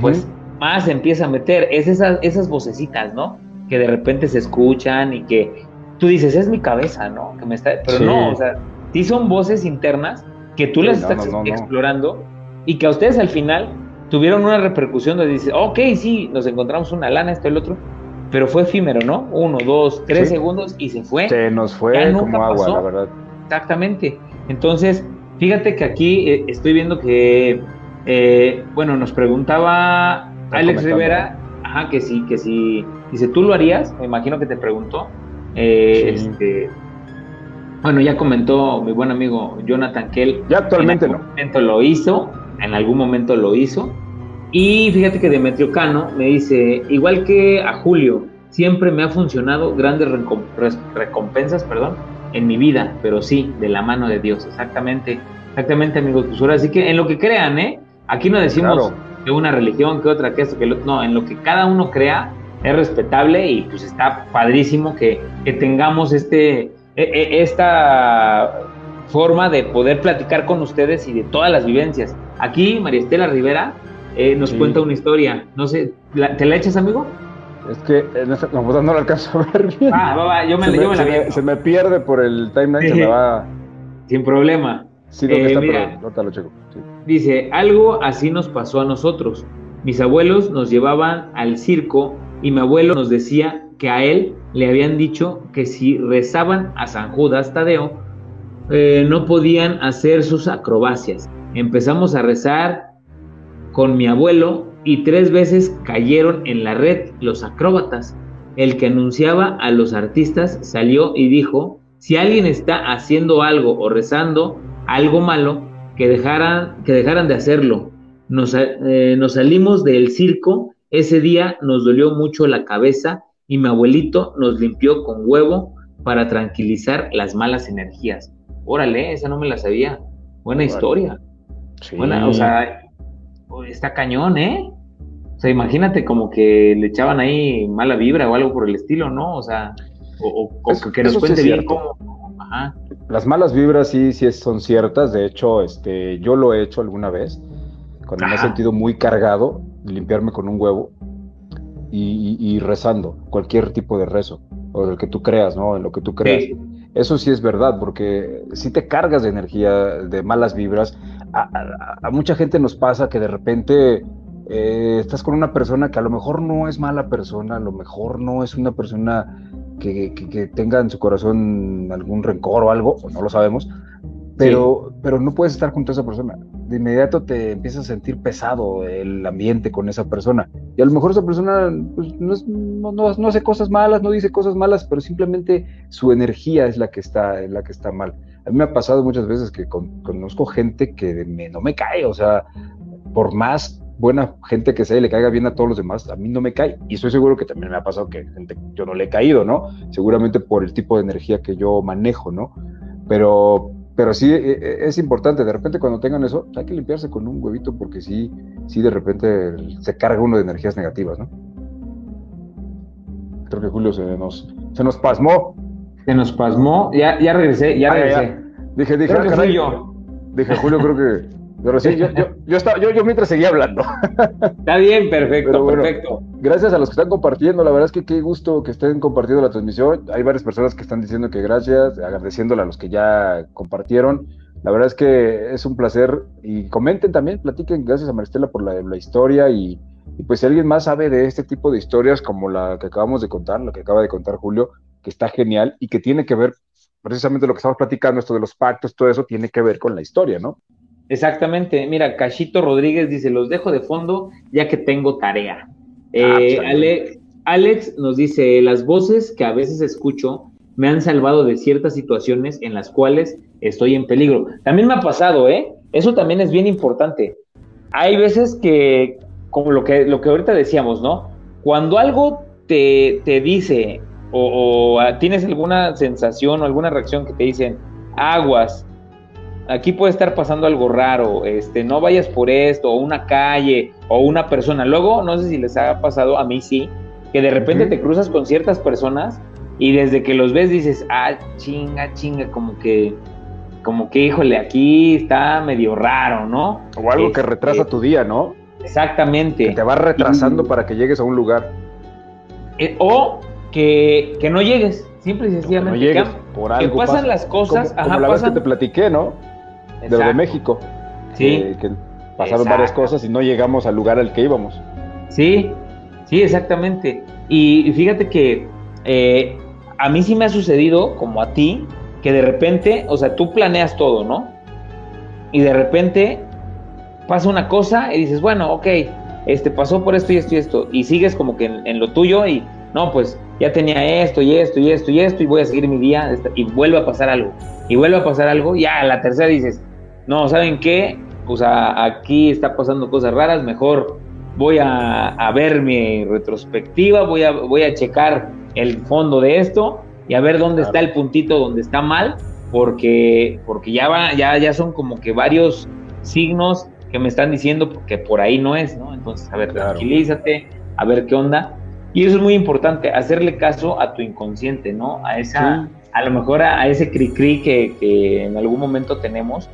pues más empieza a meter. Es esas, esas vocecitas, ¿no? Que de repente se escuchan y que tú dices, es mi cabeza, ¿no? Que me está... Pero no, o sea, sí son voces internas que tú las estás explorando y que a ustedes al final tuvieron una repercusión donde dices, ok, sí, nos encontramos una lana, esto, el otro, pero fue efímero, ¿no? Uno, dos, tres segundos y se fue. Se nos fue como agua, la verdad. Exactamente. Entonces, Fíjate que aquí eh, estoy viendo que, eh, bueno, nos preguntaba Alex Rivera, ajá, que sí, que sí. Dice, ¿tú lo harías? Me imagino que te preguntó. Eh, este, bueno, ya comentó mi buen amigo Jonathan Kell. Ya actualmente no. momento lo hizo, en algún momento lo hizo. Y fíjate que Demetrio Cano me dice, igual que a Julio, siempre me ha funcionado grandes recompensas, perdón, en mi vida, pero sí, de la mano de Dios, exactamente, exactamente, amigos, pues Así que en lo que crean, ¿eh? Aquí no decimos que una religión, que otra, que esto, que lo, no, en lo que cada uno crea es respetable y pues está padrísimo que, tengamos este, esta forma de poder platicar con ustedes y de todas las vivencias. Aquí María Estela Rivera eh, nos cuenta una historia, no sé, ¿te la echas, amigo? Es que en esta computadora no la alcanzo a ver bien. Ah, va, va, yo me, se, me, la se, me, pierde por el timeline, se me va. Sin problema. Sí, ¿dónde está? Mira, pero lo checo. Dice, algo así nos pasó a nosotros. Mis abuelos nos llevaban al circo y mi abuelo nos decía que a él le habían dicho que si rezaban a San Judas Tadeo, eh, no podían hacer sus acrobacias. Empezamos a rezar con mi abuelo y tres veces cayeron en la red los acróbatas. El que anunciaba a los artistas salió y dijo, si alguien está haciendo algo o rezando algo malo, que dejaran, que dejaran de hacerlo. Nos, eh, nos salimos del circo, ese día nos dolió mucho la cabeza y mi abuelito nos limpió con huevo para tranquilizar las malas energías. Órale, esa no me la sabía. Buena historia. Buena, o sea, está cañón, ¿eh? O sea, imagínate como que le echaban ahí mala vibra o algo por el estilo, ¿no? O sea, o, que nos cuente bien cómo. Las malas vibras sí, sí son ciertas. De hecho, este, yo lo he hecho alguna vez. Cuando me he sentido muy cargado, limpiarme con un huevo y, rezando, cualquier tipo de rezo, o el que tú creas, ¿no? En lo que tú creas. Eso sí es verdad, porque si te cargas de energía, de malas vibras, a mucha gente nos pasa que de repente eh, estás con una persona que a lo mejor no es mala persona, a lo mejor no es una persona que, tenga en su corazón algún rencor o algo, no lo sabemos, pero, pero no puedes estar junto a esa persona. De inmediato te empiezas a sentir pesado el ambiente con esa persona. Y a lo mejor esa persona pues, no, no, hace cosas malas, no dice cosas malas, pero simplemente su energía es la que está, la que está mal. A mí me ha pasado muchas veces que conozco gente que no me cae, o sea, por más buena gente que sea y le caiga bien a todos los demás, a mí no me cae. Y estoy seguro que también me ha pasado que yo no le he caído, ¿no? Seguramente por el tipo de energía que yo manejo, ¿no? Pero, pero sí e, e, es importante, de repente cuando tengan eso, hay que limpiarse con un huevito porque sí, sí de repente se carga uno de energías negativas, ¿no? Creo que Julio se nos, se nos pasmó. Se nos pasmó, ya, ya regresé, ya ah, regresé. Dije, dije, yo. Dije, Julio, creo que pero sí, yo, yo, estaba, yo, yo mientras seguía hablando. Está bien, perfecto, perfecto. Gracias a los que están compartiendo, la verdad es que qué gusto que estén compartiendo la transmisión. Hay varias personas que están diciendo que gracias, agradeciéndole a los que ya compartieron. La verdad es que es un placer y comenten también, platiquen, gracias a Maristela por la, la historia y, y pues si alguien más sabe de este tipo de historias como la que acabamos de contar, la que acaba de contar Julio, que está genial y que tiene que ver precisamente lo que estamos platicando, esto de los pactos, todo eso tiene que ver con la historia, ¿no? Exactamente. Mira, Cachito Rodríguez dice, los dejo de fondo ya que tengo tarea. Ah, pues, eh, Alex, nos dice, las voces que a veces escucho me han salvado de ciertas situaciones en las cuales estoy en peligro. También me ha pasado, ¿eh? Eso también es bien importante. Hay veces que, como lo que, lo que ahorita decíamos, ¿no? Cuando algo te, te dice o, o tienes alguna sensación o alguna reacción que te dicen, aguas, aquí puede estar pasando algo raro, este, no vayas por esto, o una calle, o una persona. Luego, no sé si les ha pasado, a mí sí, que de repente te cruzas con ciertas personas y desde que los ves dices, ah, chinga, chinga, como que, como que, híjole, aquí está medio raro, ¿no? O algo que retrasa este, tu día, ¿no? Exactamente. Que te va retrasando para que llegues a un lugar. Eh, o que, no llegues, simple y sencillamente. Que, no llegues, por algo que pasan las cosas. Como, ajá, la vez que te platiqué, ¿no? De lo de México. Sí. Que, pasaron varias cosas y no llegamos al lugar al que íbamos. Sí, sí, exactamente. Y fíjate que eh, a mí sí me ha sucedido, como a ti, que de repente, o sea, tú planeas todo, ¿no? Y de repente pasa una cosa y dices, bueno, ok, este pasó por esto y esto y esto, y sigues como que en, lo tuyo y no, pues ya tenía esto y esto y esto y esto y voy a seguir mi día y vuelve a pasar algo, y vuelve a pasar algo, ya a la tercera dices, no, ¿saben qué? Pues aquí está pasando cosas raras, mejor voy a, ver mi retrospectiva, voy a, voy a checar el fondo de esto y a ver dónde está el puntito donde está mal, porque, porque ya, va, ya, ya son como que varios signos que me están diciendo que por ahí no es, ¿no? Entonces, a ver, tranquilízate, a ver qué onda. Y eso es muy importante, hacerle caso a tu inconsciente, ¿no? A esa, a lo mejor a, ese cri-cri que, que, en algún momento tenemos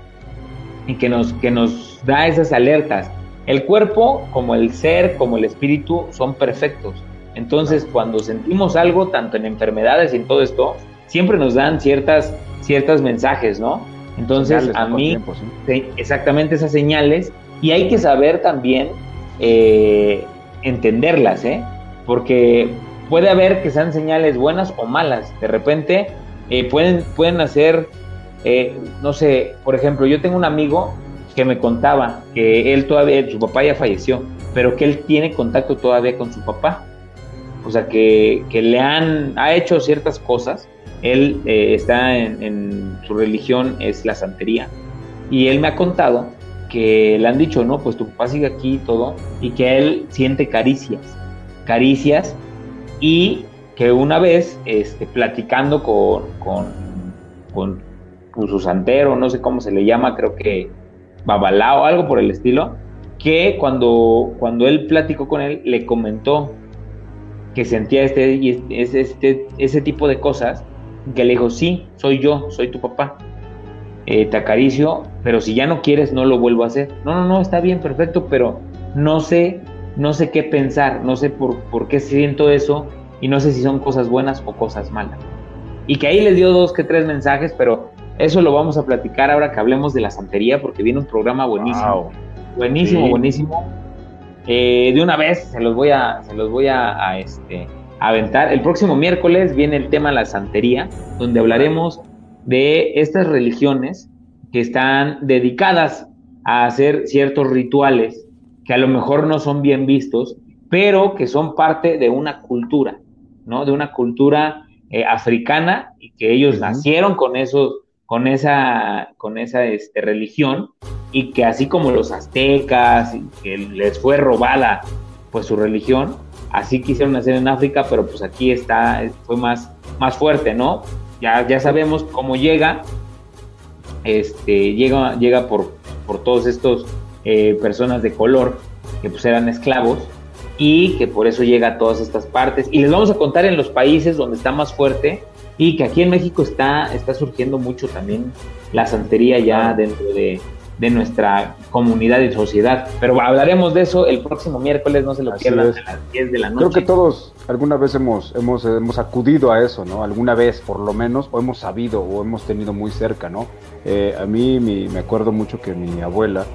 y que nos, que nos da esas alertas. El cuerpo, como el ser, como el espíritu, son perfectos. Entonces, cuando sentimos algo, tanto en enfermedades y en todo esto, siempre nos dan ciertas, ciertas mensajes, ¿no? Entonces, a mí, exactamente esas señales, y hay que saber también eh, entenderlas, ¿eh? Porque puede haber que sean señales buenas o malas. De repente, eh, pueden, pueden hacer, eh, no sé, por ejemplo, yo tengo un amigo que me contaba que él todavía, su papá ya falleció, pero que él tiene contacto todavía con su papá. O sea, que, que le han, ha hecho ciertas cosas. Él eh, está en, su religión, es la santería. Y él me ha contado que le han dicho, no, pues tu papá sigue aquí y todo, y que él siente caricias, caricias, y que una vez, este, platicando con, con su santero, no sé cómo se le llama, creo que Babalao, algo por el estilo, que cuando, cuando él platicó con él, le comentó que sentía este, este, este, ese tipo de cosas, que le dijo, sí, soy yo, soy tu papá, eh, te acaricio, pero si ya no quieres, no lo vuelvo a hacer. No, no, no, está bien, perfecto, pero no sé, no sé qué pensar, no sé por, por qué siento eso y no sé si son cosas buenas o cosas malas. Y que ahí les dio dos que tres mensajes, pero eso lo vamos a platicar ahora que hablemos de la santería, porque viene un programa buenísimo. Buenísimo, buenísimo. Eh, de una vez se los voy a, se los voy a, este, aventar. El próximo miércoles viene el tema de la santería, donde hablaremos de estas religiones que están dedicadas a hacer ciertos rituales que a lo mejor no son bien vistos, pero que son parte de una cultura, ¿no? De una cultura eh, africana y que ellos nacieron con esos con esa, con esa este, religión y que así como los aztecas, que les fue robada pues su religión, así quisieron hacer en África, pero pues aquí está, fue más, más fuerte, ¿no? Ya, ya sabemos cómo llega, este, llega, llega por, por todos estos eh, personas de color que pues eran esclavos y que por eso llega a todas estas partes. Y les vamos a contar en los países donde está más fuerte y que aquí en México está, está surgiendo mucho también la santería ya dentro de, nuestra comunidad y sociedad. Pero hablaremos de eso el próximo miércoles, no se lo pierdan a las 10 de la noche. Creo que todos alguna vez hemos, hemos, hemos acudido a eso, ¿no? Alguna vez por lo menos, o hemos sabido o hemos tenido muy cerca, ¿no? Eh, a mí me acuerdo mucho que mi abuela,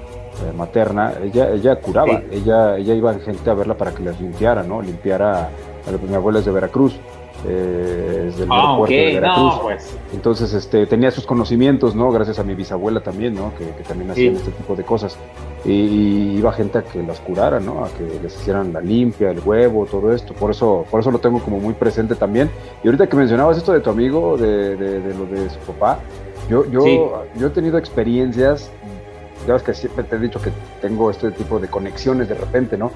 eh, materna, ella, ella curaba, ella, ella iba gente a verla para que les limpiara, ¿no? Limpiara, mi abuela es de Veracruz, eh, del ah, aeropuerto de Veracruz. pues. Entonces, este, tenía sus conocimientos, ¿no? Gracias a mi bisabuela también, ¿no? Que, también hacían este tipo de cosas. Y, iba gente a que las curara, ¿no? A que les hicieran la limpia, el huevo, todo esto. Por eso, por eso lo tengo como muy presente también. Y ahorita que mencionabas esto de tu amigo, de, de, lo de su papá, yo, yo, yo he tenido experiencias, ya ves que siempre te he dicho que tengo este tipo de conexiones de repente, ¿no?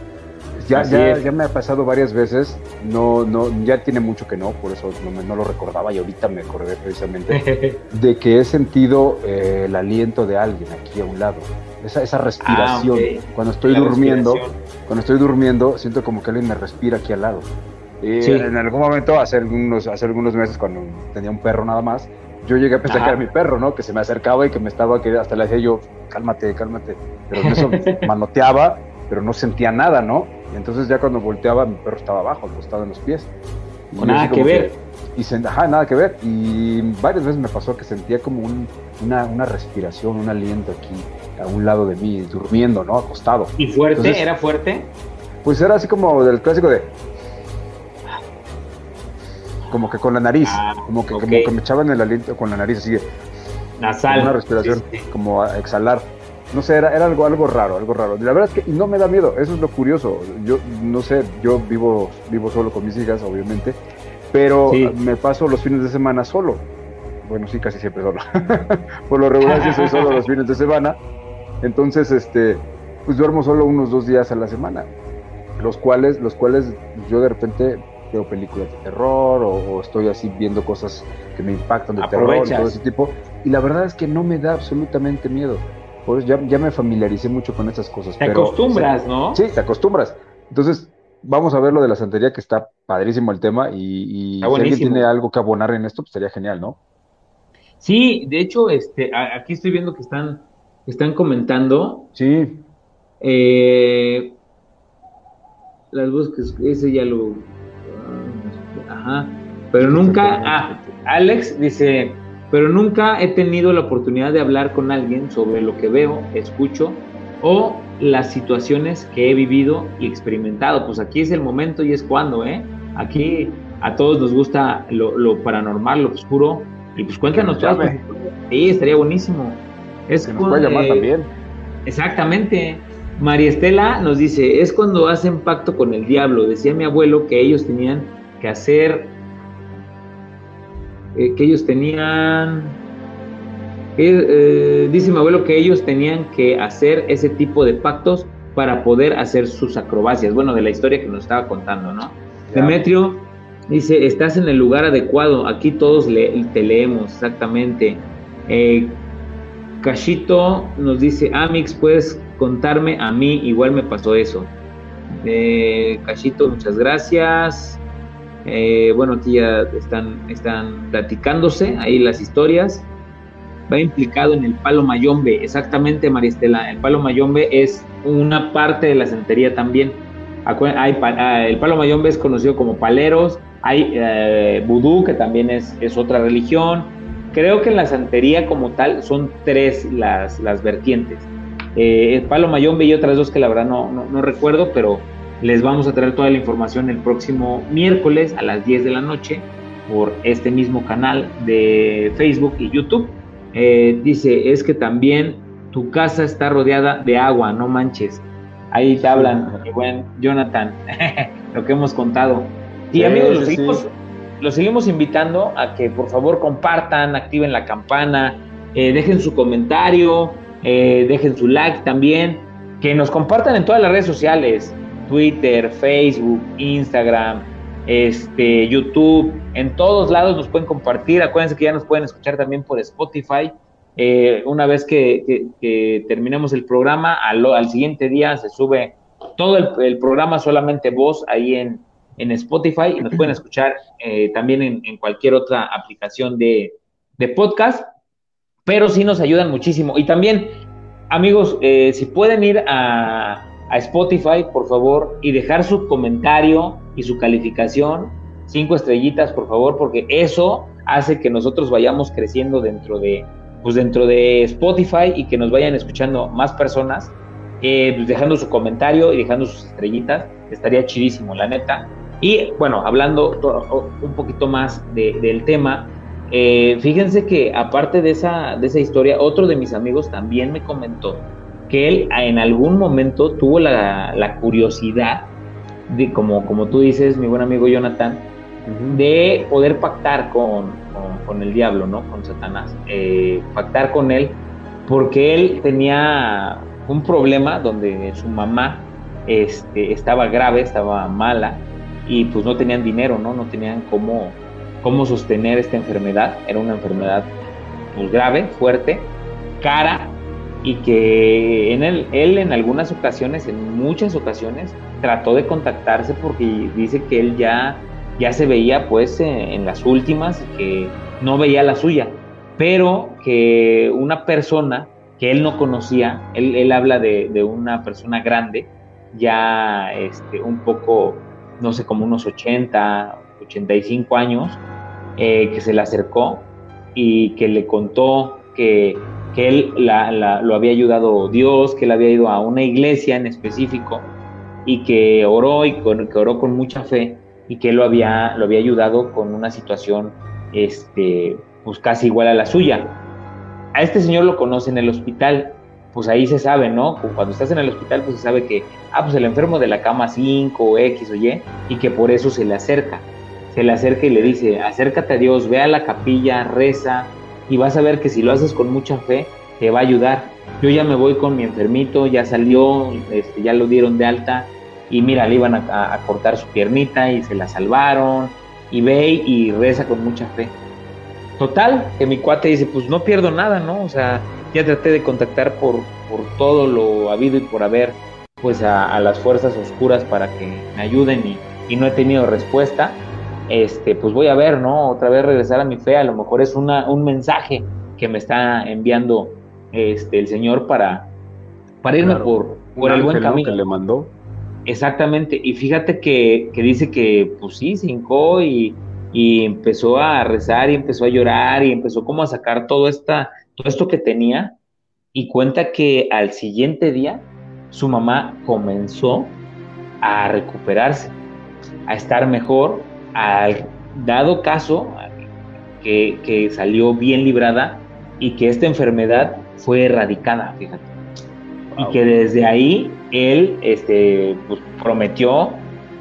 Ya, ya, ya, me ha pasado varias veces, no, no, ya tiene mucho que no, por eso no, no lo recordaba y ahorita me acordé precisamente de que he sentido eh, el aliento de alguien aquí a un lado, esa, esa respiración. Ah, cuando estoy durmiendo, cuando estoy durmiendo, siento como que alguien me respira aquí al lado. Y en algún momento, hace algunos, hace algunos meses, cuando tenía un perro nada más, yo llegué a pensar que era mi perro, ¿no? Que se me acercaba y que me estaba, que hasta le decía yo, cálmate, cálmate. Pero eso manoteaba, pero no sentía nada, ¿no? Y entonces ya cuando volteaba, mi perro estaba abajo, acostado en los pies. nada que ver. y se, ajá, nada que ver. Y varias veces me pasó que sentía como una, una, respiración, un aliento aquí, a un lado de mí, durmiendo, ¿no? Acostado. ¿Y fuerte? ¿Era fuerte? Pues era así como del clásico de... Como que con la nariz, ah, como, que, como que me echaban el aliento con la nariz así. Nasal. una respiración, como a exhalar. No sé, era, era algo, algo raro, algo raro. La verdad es que no me da miedo, eso es lo curioso. Yo no sé, yo vivo, vivo solo con mis hijas, obviamente, pero me paso los fines de semana solo. Bueno, sí, casi siempre solo. Por lo regular sí soy solo los fines de semana. Entonces, este, pues duermo solo unos dos días a la semana. Los cuales, los cuales yo de repente veo películas de terror o, estoy así viendo cosas que me impactan de terror y todo ese tipo. Y la verdad es que no me da absolutamente miedo. Por eso ya, ya me familiaricé mucho con estas cosas. Te acostumbras, ¿no? Sí, te acostumbras. Entonces, vamos a ver lo de la santería, que está padrísimo el tema. Y, si alguien tiene algo que abonar en esto, pues sería genial, ¿no? Sí, de hecho, este, aquí estoy viendo que están, están comentando. Sí. Eh, las búsquedas, ese ya lo. Ajá. Pero nunca. Ah, Alex dice: Pero nunca he tenido la oportunidad de hablar con alguien sobre lo que veo, escucho o las situaciones que he vivido y experimentado. Pues aquí es el momento y es cuando, ¿eh? Aquí a todos nos gusta lo, paranormal, lo oscuro. Y pues cuéntanos todas. Sí, estaría buenísimo. Es que nos puede llamar también. Exactamente. María Estela nos dice, es cuando hacen pacto con el diablo. Decía mi abuelo que ellos tenían que hacer, eh, que ellos tenían, eh, dice mi abuelo que ellos tenían que hacer ese tipo de pactos para poder hacer sus acrobacias. Bueno, de la historia que nos estaba contando, ¿no? Demetrio dice, estás en el lugar adecuado, aquí todos te leemos, exactamente. Eh, Cachito nos dice, Amix, puedes contarme a mí, igual me pasó eso. Eh, Cachito, muchas gracias. Eh, bueno, aquí ya están, están platicándose ahí las historias. Va implicado en el palo mayombe, exactamente, Maristela. El palo mayombe es una parte de la santería también. Ah, el palo mayombe es conocido como paleros, hay eh, vudú, que también es, es otra religión. Creo que en la santería como tal son tres las, las vertientes eh, el Palo Mayombe y otras dos que la verdad no, no, recuerdo, pero les vamos a traer toda la información el próximo miércoles a las 10 de la noche por este mismo canal de Facebook y YouTube. Eh, dice, es que también tu casa está rodeada de agua, no manches. Ahí te hablan, mi buen Jonathan, lo que hemos contado. Y amigos, los seguimos, los seguimos, invitando a que por favor compartan, activen la campana, eh, dejen su comentario, eh, dejen su like también, que nos compartan en todas las redes sociales, Twitter, Facebook, Instagram, este, YouTube, en todos lados nos pueden compartir, acuérdense que ya nos pueden escuchar también por Spotify. Eh, una vez que, terminemos el programa, al, siguiente día se sube todo el, programa, solamente voz ahí en, Spotify y nos pueden escuchar eh, también en, cualquier otra aplicación de, de podcast pero sí nos ayudan muchísimo. Y también, amigos, eh, si pueden ir a, Spotify, por favor, y dejar su comentario y su calificación, cinco estrellitas, por favor, porque eso hace que nosotros vayamos creciendo dentro de, pues dentro de Spotify y que nos vayan escuchando más personas, eh, pues dejando su comentario y dejando sus estrellitas, estaría chidísimo, la neta. Y bueno, hablando un poquito más del tema, eh, fíjense que aparte de esa, de esa historia, otro de mis amigos también me comentó que él en algún momento tuvo la, curiosidad, de, como, como tú dices, mi buen amigo Jonathan, de poder pactar con, el diablo, ¿no? Con Satanás. Eh, pactar con él, porque él tenía un problema donde su mamá este, estaba grave, estaba mala, y pues no tenían dinero, ¿no? No tenían cómo cómo sostener esta enfermedad. Era una enfermedad pues, grave, fuerte, cara, y que en él, en algunas ocasiones, en muchas ocasiones, trató de contactarse porque dice que él ya, ya se veía pues en las últimas que no veía la suya, pero que una persona que él no conocía, él, él habla de, de, una persona grande, ya este, un poco, no sé, como unos 80, 85 años, eh, que se le acercó y que le contó que, que él la, lo había ayudado Dios, que él había ido a una iglesia en específico y que oró y con, que oró con mucha fe y que él lo había, lo había ayudado con una situación este, pues casi igual a la suya. A este señor lo conoce en el hospital pues ahí se sabe, ¿no? Cuando estás en el hospital, pues se sabe que, ah, pues el enfermo de la cama 5 o X o Y, y que por eso se le acerca. Se le acerca y le dice, acércate a Dios, ve a la capilla, reza, y vas a ver que si lo haces con mucha fe, te va a ayudar. Yo ya me voy con mi enfermito, ya salió, este, ya lo dieron de alta, y mira, le iban a, cortar su piernita y se la salvaron, y ve y reza con mucha fe. Total, que mi cuate dice, pues no pierdo nada, ¿no? O sea, ya traté de contactar por, por todo lo habido y por haber, pues a, las fuerzas oscuras para que me ayuden y, no he tenido respuesta. Este, pues voy a ver, ¿no? Otra vez regresar a mi fe, a lo mejor es una, un mensaje que me está enviando este, el Señor para, para irme por, por el buen camino. que le mandó. Exactamente, y fíjate que, que dice que, pues sí, se hincó y, y empezó a rezar y empezó a llorar y empezó como a sacar todo esta esto que tenía y cuenta que al siguiente día su mamá comenzó a recuperarse, a estar mejor, al dado caso que, salió bien librada y que esta enfermedad fue erradicada, fíjate. Y que desde ahí él este, pues, prometió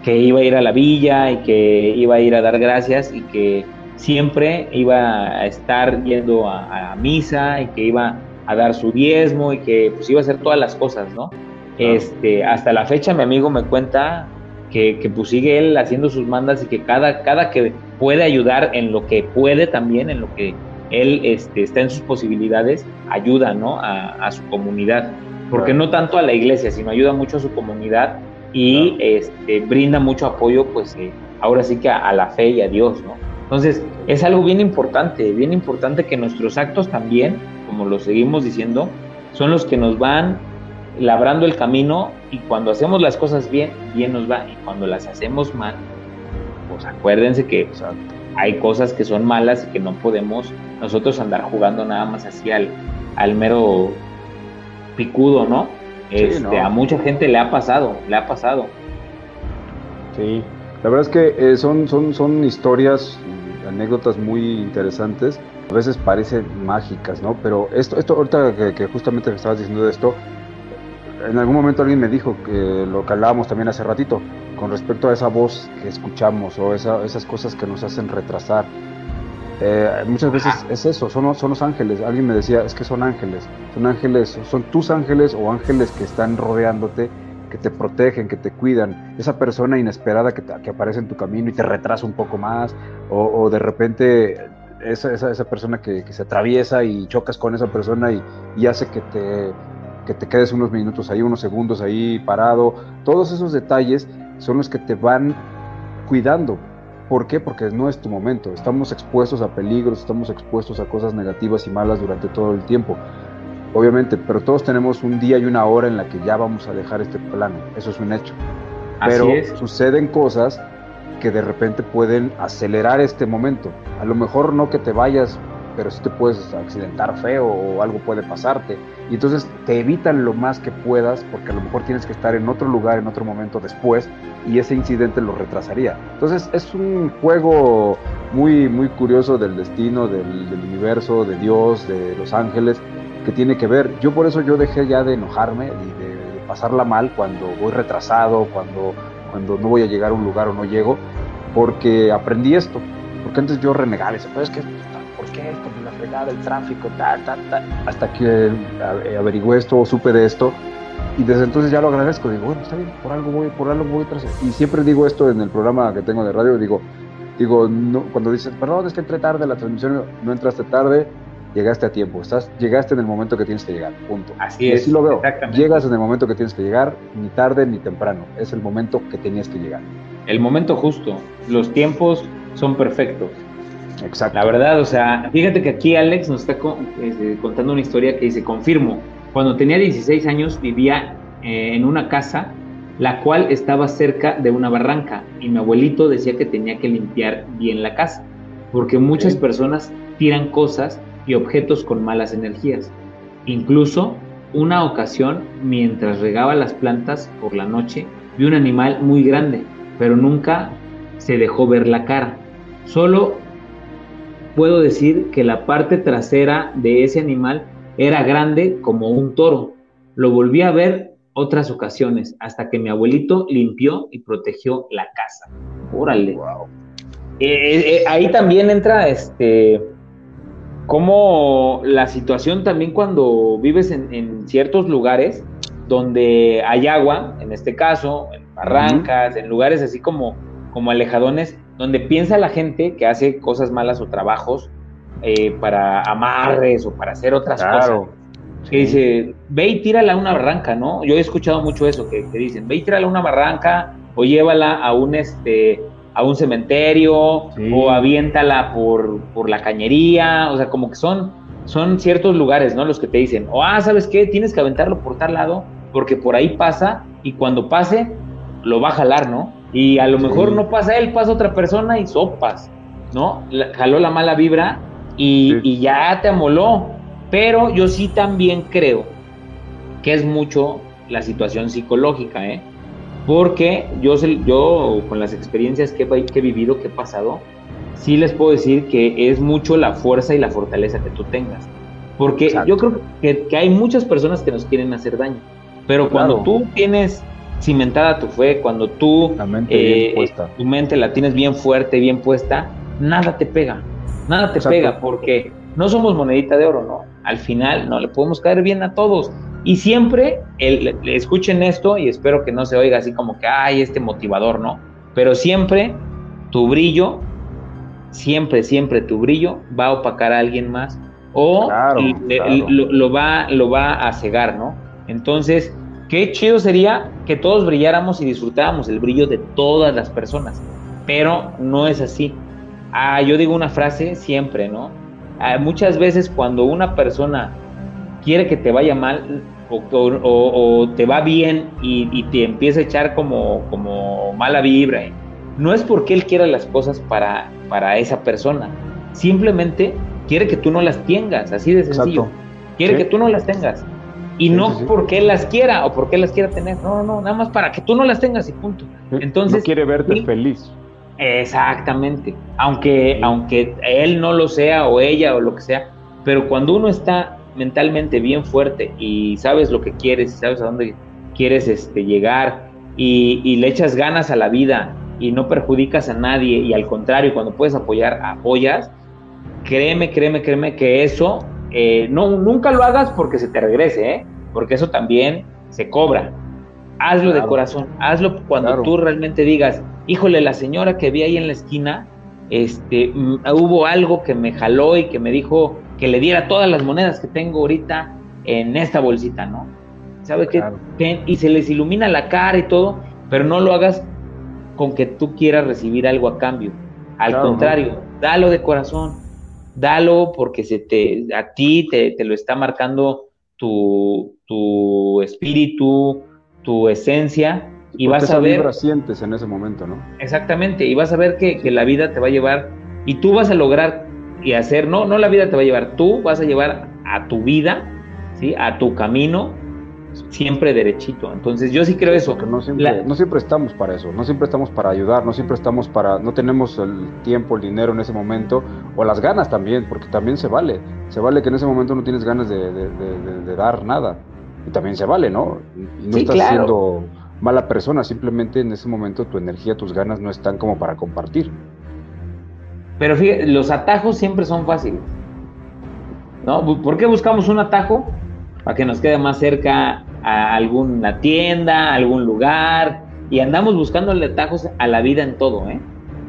que iba a ir a la villa y que iba a ir a dar gracias y que siempre iba a estar yendo a, misa y que iba a dar su diezmo y que pues iba a hacer todas las cosas, ¿no? Este, hasta la fecha mi amigo me cuenta que, que, pues sigue él haciendo sus mandas y que cada, cada que puede ayudar en lo que puede también, en lo que él este, está en sus posibilidades, ayuda, ¿no? A, su comunidad. Porque no tanto a la iglesia, sino ayuda mucho a su comunidad y este, brinda mucho apoyo, pues eh, ahora sí que a, a la fe y a Dios, ¿no? Entonces, es algo bien importante, bien importante que nuestros actos también, como lo seguimos diciendo, son los que nos van labrando el camino y cuando hacemos las cosas bien, bien nos va. Y cuando las hacemos mal, pues acuérdense que hay cosas que son malas y que no podemos nosotros andar jugando nada más así al, al mero picudo, ¿no? Este, A mucha gente le ha pasado, le ha pasado. Sí, la verdad es que eh, son, son, son historias anécdotas muy interesantes, a veces parecen mágicas, ¿no? Pero esto, esto ahorita que, justamente estabas diciendo de esto, en algún momento alguien me dijo que lo que hablábamos también hace ratito, con respecto a esa voz que escuchamos o esas cosas que nos hacen retrasar. Eh, muchas veces es eso, son, son los ángeles. Alguien me decía, es que son ángeles. Son ángeles, son tus ángeles o ángeles que están rodeándote que te protegen, que te cuidan, esa persona inesperada que, que aparece en tu camino y te retrasa un poco más, o, de repente esa, esa, esa persona que, se atraviesa y chocas con esa persona y, y hace que te, que te quedes unos minutos ahí, unos segundos ahí parado, todos esos detalles son los que te van cuidando. ¿Por qué? Porque no es tu momento. Estamos expuestos a peligros, estamos expuestos a cosas negativas y malas durante todo el tiempo obviamente, pero todos tenemos un día y una hora en la que ya vamos a dejar este plano, eso es un hecho. pero suceden cosas que de repente pueden acelerar este momento. A lo mejor no que te vayas, pero sí te puedes accidentar feo o algo puede pasarte. Y entonces te evitan lo más que puedas porque a lo mejor tienes que estar en otro lugar, en otro momento después y ese incidente lo retrasaría. Entonces es un juego muy, muy curioso del destino, del, universo, de Dios, de los ángeles que tiene que ver. Yo por eso yo dejé ya de enojarme y de, pasarla mal cuando voy retrasado, cuando, cuando no voy a llegar a un lugar o no llego, porque aprendí esto. Porque antes yo renegaba, y pero es que, ¿por qué esto? La fregada, el tráfico, tal, tal, tal. Hasta que eh, averigué esto o supe de esto. Y desde entonces ya lo agradezco. Digo, bueno, está bien, por algo voy, por algo voy tras. Y siempre digo esto en el programa que tengo de radio, digo, digo, no, cuando dices, perdón, es que entré tarde, la transmisión no entraste tarde, llegaste a tiempo, estás, llegaste en el momento que tienes que llegar, punto. Así es. Así lo veo. Llegas en el momento que tienes que llegar, ni tarde ni temprano, es el momento que tenías que llegar. El momento justo, los tiempos son perfectos. Exacto. La verdad, o sea, fíjate que aquí Alex nos está este, contando una historia que dice, confirmo, cuando tenía 16 años vivía eh, en una casa la cual estaba cerca de una barranca y mi abuelito decía que tenía que limpiar bien la casa, porque muchas personas tiran cosas y objetos con malas energías. Incluso una ocasión, mientras regaba las plantas por la noche, vi un animal muy grande, pero nunca se dejó ver la cara. Solo puedo decir que la parte trasera de ese animal era grande como un toro lo volví a ver otras ocasiones, hasta que mi abuelito limpió y protegió la casa. Órale. Eh, eh, eh, ahí también entra este como la situación también cuando vives en, ciertos lugares donde hay agua, en este caso, en barrancas, en lugares así como, como alejadones, donde piensa la gente que hace cosas malas o trabajos para amarres o para hacer otras cosas que dice, ve y tírala a una barranca, ¿no? Yo he escuchado mucho eso, que, dicen, ve y tírala a una barranca o llévala a un, este, a un cementerio o aviéntala por, por la cañería, o sea, como que son, son ciertos lugares, ¿no? Los que te dicen, o ah, ¿sabes qué? Tienes que aventarlo por tal lado porque por ahí pasa y cuando pase lo va a jalar, ¿no? Y a lo mejor no pasa él, pasa otra persona y sopas, ¿no? jaló la mala vibra y, y ya te amoló. Pero yo sí también creo que es mucho la situación psicológica, ¿eh? Porque yo, yo con las experiencias que, que he vivido, que he pasado, sí les puedo decir que es mucho la fuerza y la fortaleza que tú tengas. Porque yo creo que, hay muchas personas que nos quieren hacer daño. Pero cuando tú tienes cimentada tu fe, cuando tú eh, tu mente la tienes bien fuerte, bien puesta, nada te pega. Nada te pega porque no somos monedita de oro, ¿no? Al final no le podemos caer bien a todos. Y siempre el, escuchen esto y espero que no se oiga así como que, ay, este motivador, ¿no? Pero siempre tu brillo, siempre, siempre tu brillo va a opacar a alguien más o Lo, va, lo va a cegar, ¿no? Entonces, qué chido sería que todos brilláramos y disfrutáramos el brillo de todas las personas, pero no es así. Ah, yo digo una frase siempre, ¿no? Ah, muchas veces cuando una persona quiere que te vaya mal o, te va bien y, te empieza a echar como, como mala vibra, no es porque él quiera las cosas para, para esa persona, simplemente quiere que tú no las tengas, así de sencillo. Quiere que tú no las tengas. Y no porque él las quiera o porque él las quiera tener, no, no, nada más para que tú no las tengas y punto. Entonces, no quiere verte feliz. Exactamente, aunque, aunque él no lo sea o ella o lo que sea, pero cuando uno está mentalmente bien fuerte y sabes lo que quieres y sabes a dónde quieres este, llegar y, le echas ganas a la vida y no perjudicas a nadie y al contrario, cuando puedes apoyar, apoyas, créeme, créeme, créeme que eso eh, no, nunca lo hagas porque se te regrese, ¿eh? porque eso también se cobra. Hazlo de corazón, hazlo cuando tú realmente digas, híjole, la señora que vi ahí en la esquina, este, mm, hubo algo que me jaló y que me dijo que le diera todas las monedas que tengo ahorita en esta bolsita, ¿no? ¿Sabe qué? Y se les ilumina la cara y todo, pero no lo hagas con que tú quieras recibir algo a cambio. Al contrario, dalo de corazón, dalo porque se te, a ti te, te lo está marcando tu, tu espíritu, tu esencia, y vas a ver... sientes en ese momento, ¿no? Exactamente, y vas a ver que, la vida te va a llevar, y tú vas a lograr y hacer, no, no la vida te va a llevar, tú vas a llevar a tu vida, ¿sí? A tu camino, siempre derechito. Entonces yo sí creo eso. no siempre, no siempre estamos para eso, no siempre estamos para ayudar, no siempre estamos para, no tenemos el tiempo, el dinero en ese momento, o las ganas también, porque también se vale. Se vale que en ese momento no tienes ganas de, dar nada. Y también se vale, ¿no? Y no estás siendo mala persona, simplemente en ese momento tu energía, tus ganas no están como para compartir. Pero fíjate, los atajos siempre son fáciles. ¿No? ¿Por qué buscamos un atajo? Para que nos quede más cerca a alguna tienda, a algún lugar. Y andamos buscando atajos a la vida en todo, ¿eh?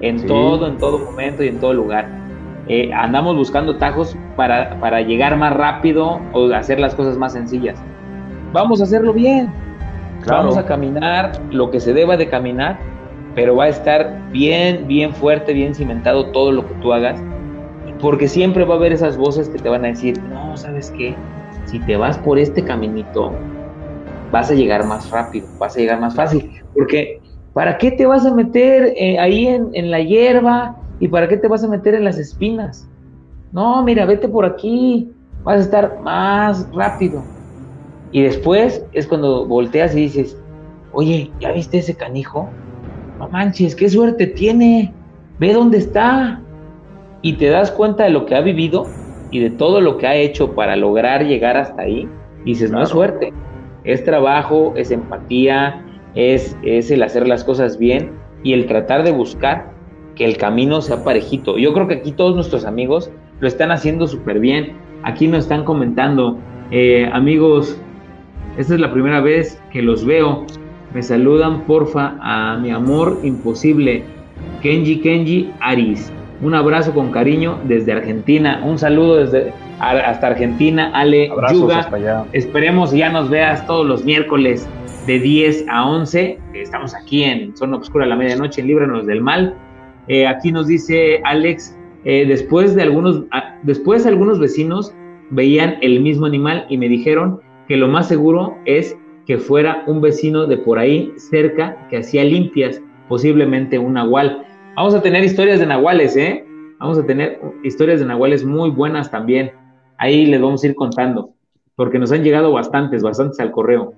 En todo, en todo momento y en todo lugar. Eh, andamos buscando atajos para, para llegar más rápido o hacer las cosas más sencillas. Vamos a hacerlo bien Vamos a caminar lo que se deba de caminar, pero va a estar bien, bien fuerte, bien cimentado todo lo que tú hagas, porque siempre va a haber esas voces que te van a decir, no, ¿sabes qué? Si te vas por este caminito, vas a llegar más rápido, vas a llegar más fácil, porque ¿para qué te vas a meter eh, ahí en, en la hierba y para qué te vas a meter en las espinas? No, mira, vete por aquí, vas a estar más rápido. Y después es cuando volteas y dices, oye, ¿ya viste ese canijo? No manches, qué suerte tiene, ve dónde está. Y te das cuenta de lo que ha vivido y de todo lo que ha hecho para lograr llegar hasta ahí. Dices, no es suerte, es trabajo, es empatía, es, es el hacer las cosas bien y el tratar de buscar que el camino sea parejito. Yo creo que aquí todos nuestros amigos lo están haciendo súper bien. Aquí nos están comentando, eh, amigos, esta es la primera vez que los veo. Me saludan, porfa, a mi amor imposible, Kenji Kenji Aris. Un abrazo con cariño desde Argentina. Un saludo desde hasta Argentina, Ale Yuga. Esperemos ya nos veas todos los miércoles de 10 a 11. Estamos aquí en Zona Obscura a la medianoche en Líbranos del Mal. Eh, aquí nos dice Alex, eh, después de algunos, ah, después algunos vecinos veían el mismo animal y me dijeron que lo más seguro es que fuera un vecino de por ahí cerca que hacía limpias, posiblemente un nahual. Vamos a tener historias de nahuales, ¿eh? Vamos a tener historias de nahuales muy buenas también. Ahí les vamos a ir contando, porque nos han llegado bastantes, bastantes al correo.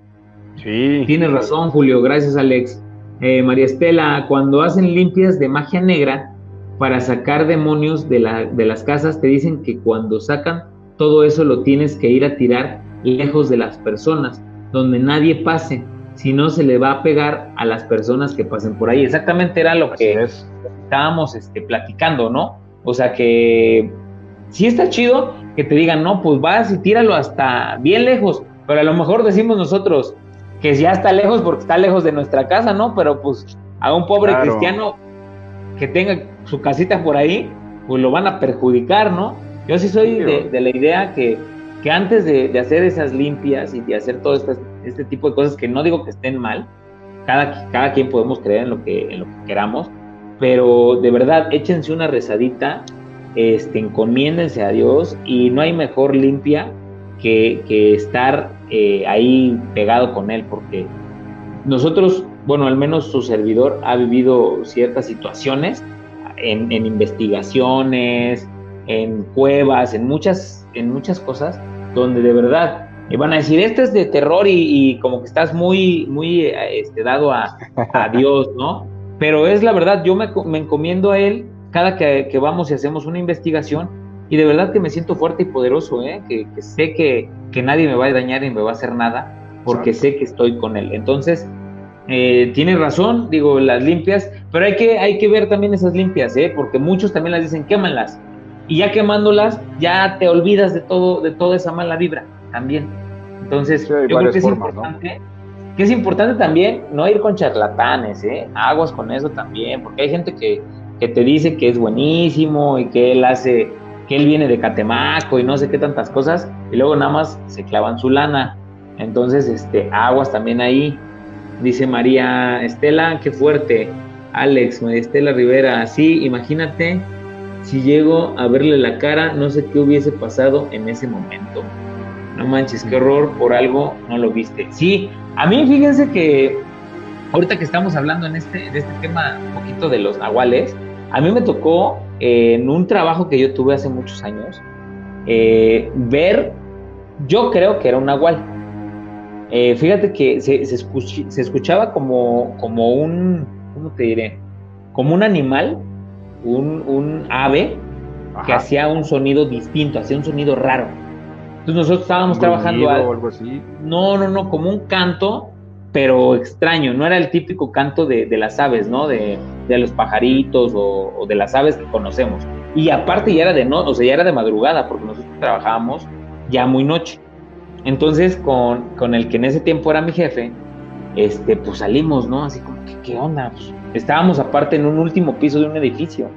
Sí. Tienes razón, Julio. Gracias, Alex. Eh, María Estela, cuando hacen limpias de magia negra para sacar demonios de, la, de las casas, te dicen que cuando sacan todo eso lo tienes que ir a tirar lejos de las personas, donde nadie pase, si no se le va a pegar a las personas que pasen por ahí. Exactamente era lo que estábamos este, platicando, ¿no? O sea que sí está chido que te digan, no, pues vas y tíralo hasta bien lejos, pero a lo mejor decimos nosotros, que ya está lejos porque está lejos de nuestra casa, ¿no? Pero pues a un pobre cristiano que tenga su casita por ahí, pues lo van a perjudicar, ¿no? Yo sí soy de, la idea que, que antes de, hacer esas limpias y de hacer todo este, este, tipo de cosas, que no digo que estén mal, cada, cada quien podemos creer en lo, que, en lo que queramos, pero de verdad, échense una rezadita, este, encomiéndense a Dios y no hay mejor limpia que, estar eh, ahí pegado con él, porque nosotros, bueno, al menos su servidor ha vivido ciertas situaciones en, investigaciones, en cuevas, en muchas, en muchas cosas, donde de verdad van a decir, esto es de terror y, como que estás muy, muy este, dado a, Dios, ¿no? Pero es la verdad, yo me, me encomiendo a Él cada que, que, vamos y hacemos una investigación y de verdad que me siento fuerte y poderoso, ¿eh? que, sé que, nadie me va a dañar y me va a hacer nada, porque sé que estoy con él. Entonces, eh, tiene razón, digo, las limpias, pero hay que, hay que ver también esas limpias, ¿eh? porque muchos también las dicen, quémanlas. Y ya quemándolas, ya te olvidas de todo, de toda esa mala vibra también. Entonces, yo creo que es importante, que es importante también no ir con charlatanes, ¿eh? aguas con eso también, porque hay gente que, que te dice que es buenísimo y que él hace que él viene de Catemaco y no sé qué tantas cosas, y luego nada más se clavan su lana. Entonces, este, aguas también ahí. Dice María Estela, qué fuerte. Alex, María Estela Rivera, sí, imagínate si llego a verle la cara, no sé qué hubiese pasado en ese momento. No manches, qué horror, por algo no lo viste. Sí, a mí fíjense que ahorita que estamos hablando en este, de este tema un poquito de los nahuales, a mí me tocó en un trabajo que yo tuve hace muchos años, eh, ver, yo creo que era un nahual. Eh, fíjate que se, se, escuchaba como, como un, ¿cómo te diré? Como un animal, un, ave que hacía un sonido distinto, hacía un sonido raro. Entonces nosotros estábamos trabajando algo así. No, no, no, como un canto pero extraño, no era el típico canto de, las aves, ¿no? De, los pajaritos o, de las aves que conocemos. Y aparte ya era de no, o sea, ya era de madrugada, porque nosotros trabajábamos ya muy noche. Entonces, con, el que en ese tiempo era mi jefe, este, pues salimos, ¿no? Así como, ¿qué, qué onda? Pues, estábamos aparte en un último piso de un edificio.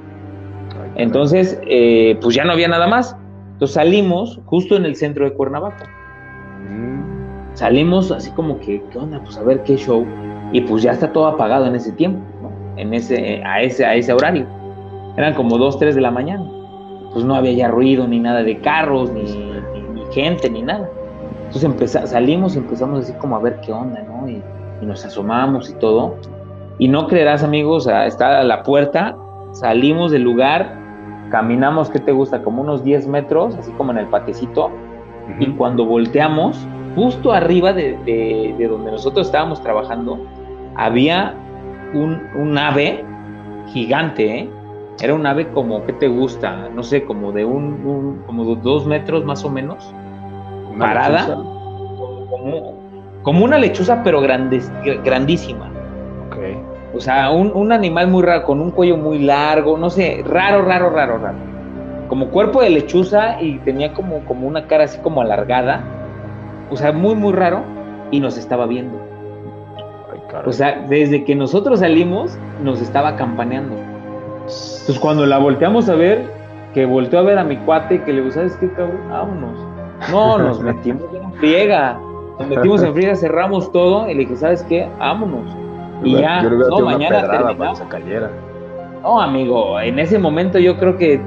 Entonces, eh, pues ya no había nada más. Entonces salimos justo en el centro de Cuernavaca. Mm salimos así como que, ¿qué onda? Pues a ver qué show. Y pues ya está todo apagado en ese tiempo, ¿no? En ese, a, ese, a ese horario. Eran como 2, 3 de la mañana. Pues no había ya ruido, ni nada de carros, ni, gente, ni nada. Entonces salimos y empezamos así como a ver qué onda, ¿no? Y, nos asomamos y todo. Y no creerás, amigos, está a la puerta, salimos del lugar, caminamos, ¿qué te gusta? Como unos 10 metros, así como en el patecito. Y cuando volteamos, justo arriba de, donde nosotros estábamos trabajando, había un, ave gigante, ¿eh? Era un ave como, ¿qué te gusta? No sé, como de un, como de dos metros más o menos, parada, como una lechuza, pero grandísima. O sea, un, animal muy raro, con un cuello muy largo, no sé, raro, raro, raro, raro. Como cuerpo de lechuza y tenía como, como una cara así como alargada. O sea, muy, muy raro. Y nos estaba viendo. o sea, desde que nosotros salimos, nos estaba campaneando. Entonces, cuando la volteamos a ver, que volteó a ver a mi cuate y que le digo, ¿sabes qué, cabrón? Vámonos. No, nos metimos en friega. Nos metimos en friega, cerramos todo y le dije, ¿sabes qué? Vámonos. Y ya, no, mañana terminamos. No, amigo, en ese momento yo creo que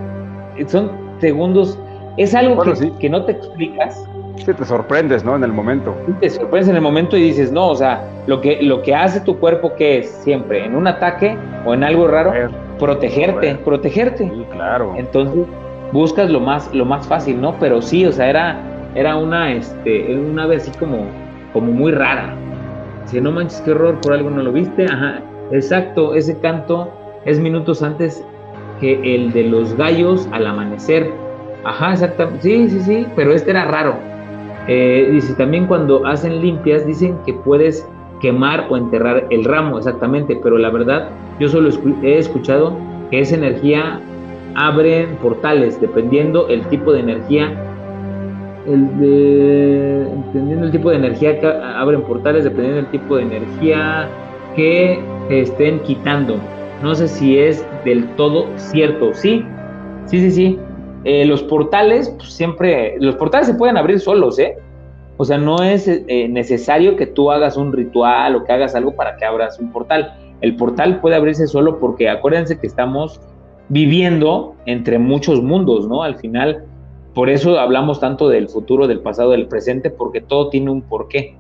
son segundos, es algo que, que, no te explicas. Sí, te sorprendes, ¿no? En el momento. Te sorprendes en el momento y dices, no, o sea, lo que, lo que hace tu cuerpo, ¿qué es? Siempre, en un ataque o en algo raro, protegerte, protegerte. Sí, claro. Entonces, buscas lo más, lo más fácil, ¿no? Pero sí, o sea, era, era una, este, una ave así como, como muy rara. Si no manches, qué horror, por algo no lo viste. Ajá, exacto, ese canto es minutos antes que el de los gallos al amanecer. Ajá, exactamente. Sí, sí, sí, pero este era raro. Eh, dice, también cuando hacen limpias dicen que puedes quemar o enterrar el ramo, exactamente, pero la verdad yo solo he escuchado que esa energía abre portales, dependiendo el tipo de energía, el de, dependiendo el tipo de energía que abren portales, dependiendo del tipo de energía que estén quitando. No sé si es del todo cierto. Sí, sí, sí, sí. Eh, los portales, pues, siempre, los portales se pueden abrir solos, ¿eh? O sea, no es eh, necesario que tú hagas un ritual o que hagas algo para que abras un portal. El portal puede abrirse solo porque acuérdense que estamos viviendo entre muchos mundos, ¿no? Al final, por eso hablamos tanto del futuro, del pasado, del presente, porque todo tiene un porqué.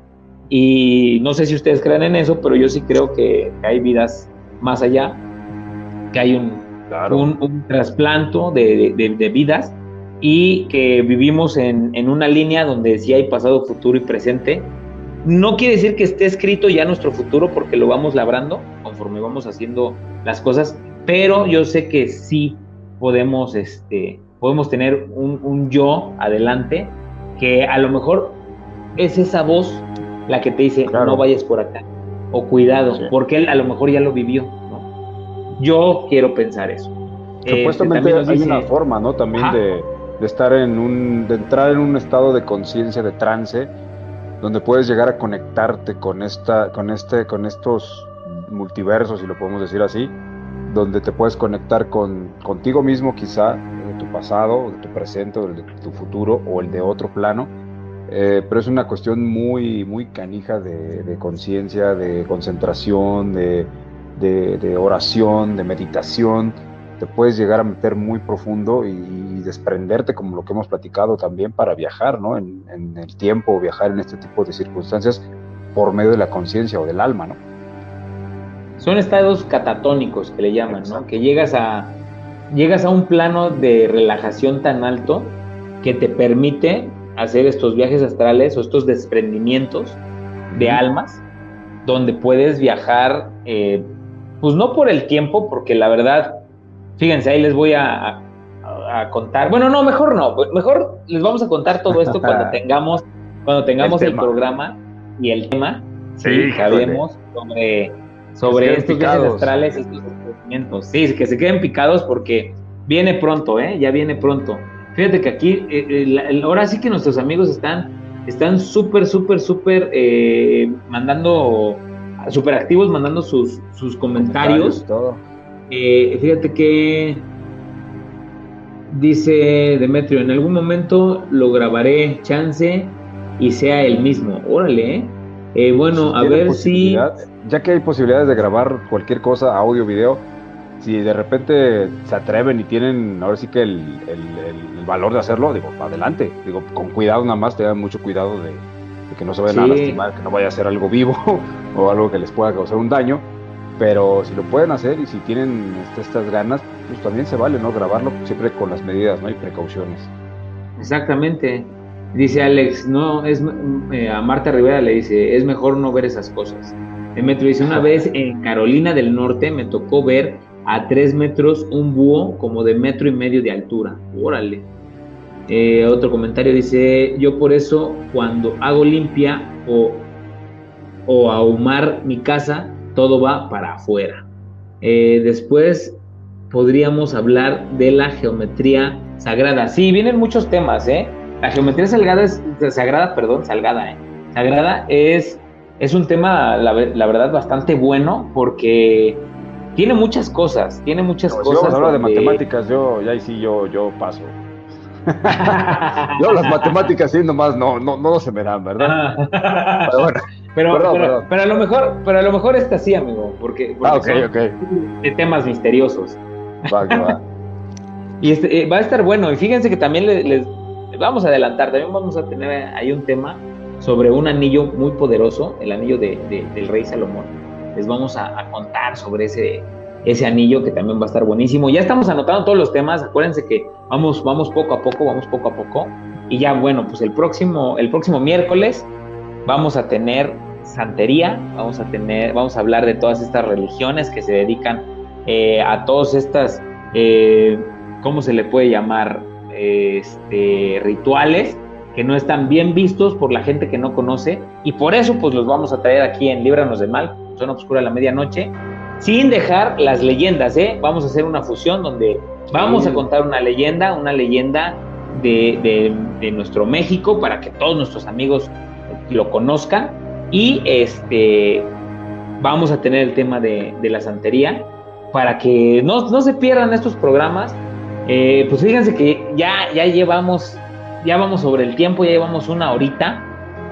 Y no sé si ustedes creen en eso, pero yo sí creo que hay vidas más allá que hay un, un, trasplanto de, vidas y que vivimos en, en, una línea donde sí hay pasado, futuro y presente. No quiere decir que esté escrito ya nuestro futuro porque lo vamos labrando conforme vamos haciendo las cosas, pero yo sé que sí podemos, este, podemos tener un, un yo adelante que a lo mejor es esa voz la que te dice no vayas por acá o cuidado, porque él a lo mejor ya lo vivió. Yo quiero pensar eso. Supuestamente este, hay una forma, ¿no? También de, estar en un, de entrar en un estado de conciencia, de trance, donde puedes llegar a conectarte con esta, con este, con estos multiversos, si lo podemos decir así, donde te puedes conectar con contigo mismo, quizá, de tu pasado, de tu presente, o de tu futuro, o el de otro plano. Eh, pero es una cuestión muy, muy canija de conciencia, de concentración, de, de, oración, de meditación, te puedes llegar a meter muy profundo y, desprenderte, como lo que hemos platicado también, para viajar ¿no? en, el tiempo, viajar en este tipo de circunstancias por medio de la conciencia o del alma. ¿no? Son estados catatónicos que le llaman, ¿no? que llegas a, llegas a un plano de relajación tan alto que te permite hacer estos viajes astrales o estos desprendimientos de almas, donde puedes viajar eh, pues no por el tiempo, porque la verdad, fíjense, ahí les voy a, contar. Bueno, no, mejor no. Mejor les vamos a contar todo esto cuando tengamos, cuando tengamos el, programa y el tema. Sí, sabemos sobre, sobre estos viajes astrales y estos descubrimientos. Sí, que se queden picados porque viene pronto, ¿eh? Ya viene pronto. Fíjate que aquí, eh, eh, ahora sí que nuestros amigos están están súper, súper, súper eh, mandando súper activos mandando sus, sus comentarios. Eh, fíjate que dice Demetrio, en algún momento lo grabaré, chance y sea el mismo. Órale, ¿eh? Eh bueno, a ver si... Ya que hay posibilidades de grabar cualquier cosa, audio, video, si de repente se atreven y tienen ahora sí que el, valor de hacerlo, digo, adelante. Digo, con cuidado nada más, tengan mucho cuidado de, que no se vayan a lastimar, que no vaya a ser algo vivo o algo que les pueda causar un daño. Pero si lo pueden hacer y si tienen este, estas ganas, pues también se vale, ¿no? Grabarlo siempre con las medidas, ¿no? Y precauciones. Exactamente. Dice Alex, no, es eh, a Marta Rivera le dice, es mejor no ver esas cosas. El metro dice, una vez en Carolina del Norte me tocó ver a tres metros un búho como de metro y medio de altura. Órale. Eh, otro comentario dice, yo por eso cuando hago limpia o o ahumar mi casa, todo va para afuera. Eh, después podríamos hablar de la geometría sagrada. Sí, vienen muchos temas, ¿eh? La geometría sagrada es, sagrada, perdón, salgada, ¿eh? Sagrada es, es un tema, la, verdad, bastante bueno porque tiene muchas cosas, tiene muchas cosas. Si hablar de matemáticas, yo, ya sí, yo, yo paso. yo las matemáticas sí nomás no, no, no se me dan, ¿verdad? pero bueno. Pero, pero, a lo mejor, pero a lo mejor está así, amigo, porque, ah, okay, okay. de temas misteriosos. Va, va. y este, eh, va a estar bueno. Y fíjense que también les, vamos a adelantar, también vamos a tener ahí un tema sobre un anillo muy poderoso, el anillo de, del rey Salomón. Les vamos a, contar sobre ese, ese anillo que también va a estar buenísimo. Ya estamos anotando todos los temas, acuérdense que vamos, vamos poco a poco, vamos poco a poco. Y ya bueno, pues el próximo, el próximo miércoles vamos a tener santería, vamos a tener, vamos a hablar de todas estas religiones que se dedican eh, a todas estas, eh, ¿cómo se le puede llamar? Este, rituales que no están bien vistos por la gente que no conoce y por eso pues los vamos a traer aquí en Líbranos de Mal, Zona Oscura a la Medianoche, sin dejar las leyendas, ¿eh? Vamos a hacer una fusión donde vamos a contar una leyenda, una leyenda de, de, nuestro México para que todos nuestros amigos lo conozcan y este vamos a tener el tema de, de la santería para que no, no se pierdan estos programas. Eh, pues fíjense que ya, ya llevamos, ya vamos sobre el tiempo, ya llevamos una horita.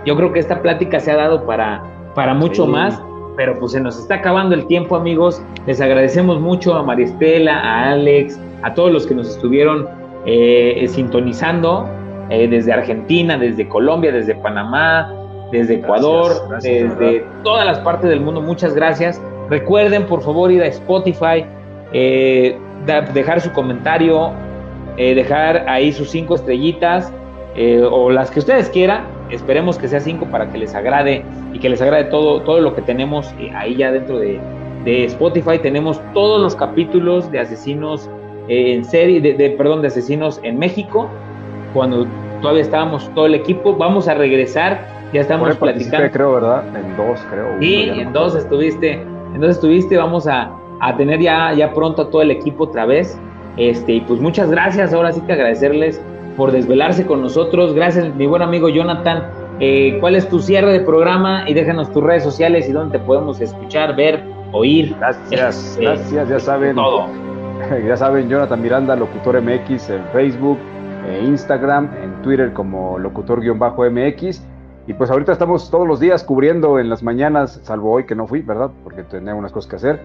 Yo creo que esta plática se ha dado para, para mucho más, pero pues se nos está acabando el tiempo, amigos. Les agradecemos mucho a Maristela, a Alex, a todos los que nos estuvieron eh, sintonizando eh, desde Argentina, desde Colombia, desde Panamá, desde Ecuador, desde todas las partes del mundo. Muchas gracias. Recuerden, por favor, ir a Spotify, eh, dejar su comentario, eh, dejar ahí sus cinco estrellitas eh, o las que ustedes quieran. Esperemos que sea cinco para que les agrade y que les agrade todo, todo lo que tenemos ahí ya dentro de, Spotify. Tenemos todos los capítulos de asesinos en serie, de, perdón, de asesinos en México. Cuando todavía estábamos todo el equipo, vamos a regresar. Ya estamos platicando. creo, ¿verdad? En dos, creo. Sí, en dos estuviste entonces estuviste, vamos a, tener ya, ya pronto a todo el equipo otra vez. Este, y pues muchas gracias, ahora sí que agradecerles por desvelarse con nosotros. Gracias, mi buen amigo Jonathan. Eh, ¿Cuál es tu cierre de programa? Y déjanos tus redes sociales y dónde te podemos escuchar, ver, oír. Gracias, este, gracias, ya saben. Todo. Ya saben, Jonathan Miranda, Locutor MX en Facebook, en Instagram, en Twitter como locutor-mx y pues ahorita estamos todos los días cubriendo en las mañanas, salvo hoy que no fui, ¿verdad? Porque tenía unas cosas que hacer.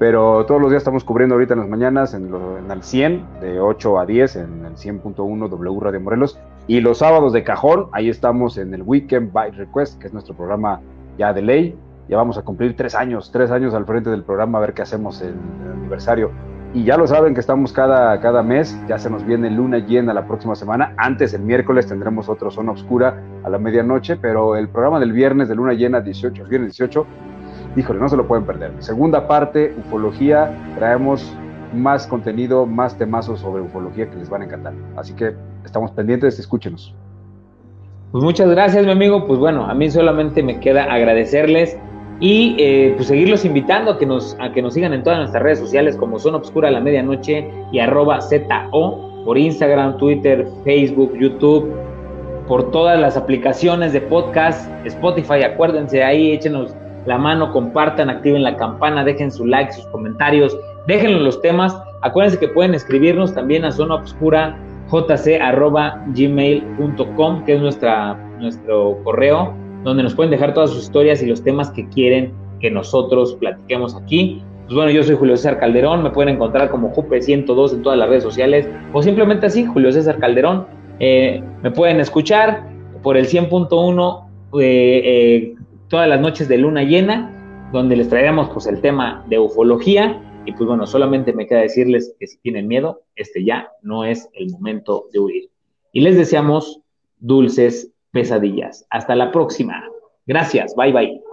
Pero todos los días estamos cubriendo ahorita en las mañanas en, el 100, de 8 a 10, en el 100.1 W Radio Morelos. Y los sábados de cajón, ahí estamos en el Weekend by Request, que es nuestro programa ya de ley. Ya vamos a cumplir tres años, tres años al frente del programa, a ver qué hacemos en el aniversario. Y ya lo saben que estamos cada, cada mes, ya se nos viene luna llena la próxima semana. Antes, el miércoles, tendremos otra zona oscura a la medianoche, pero el programa del viernes de luna llena 18, el viernes 18, híjole, no se lo pueden perder. Segunda parte, ufología, traemos más contenido, más temazos sobre ufología que les van a encantar. Así que estamos pendientes, escúchenos. Pues muchas gracias, mi amigo. Pues bueno, a mí solamente me queda agradecerles y eh, pues seguirlos invitando a que, nos, a que nos sigan en todas nuestras redes sociales como Zona Obscura a la Medianoche y arroba ZO por Instagram, Twitter, Facebook, YouTube, por todas las aplicaciones de podcast, Spotify, acuérdense ahí, échenos la mano, compartan, activen la campana, dejen su like, sus comentarios, déjenlo los temas, acuérdense que pueden escribirnos también a zona obscura gmail.com que es nuestra, nuestro correo donde nos pueden dejar todas sus historias y los temas que quieren que nosotros platiquemos aquí. Pues bueno, yo soy Julio César Calderón, me pueden encontrar como Jupe102 en todas las redes sociales o simplemente así, Julio César Calderón. Eh, me pueden escuchar por el 100.1 eh, eh, todas las noches de luna llena, donde les traeremos pues el tema de ufología. Y pues bueno, solamente me queda decirles que si tienen miedo, este ya no es el momento de huir. Y les deseamos dulces pesadillas. Hasta la próxima. Gracias. Bye bye.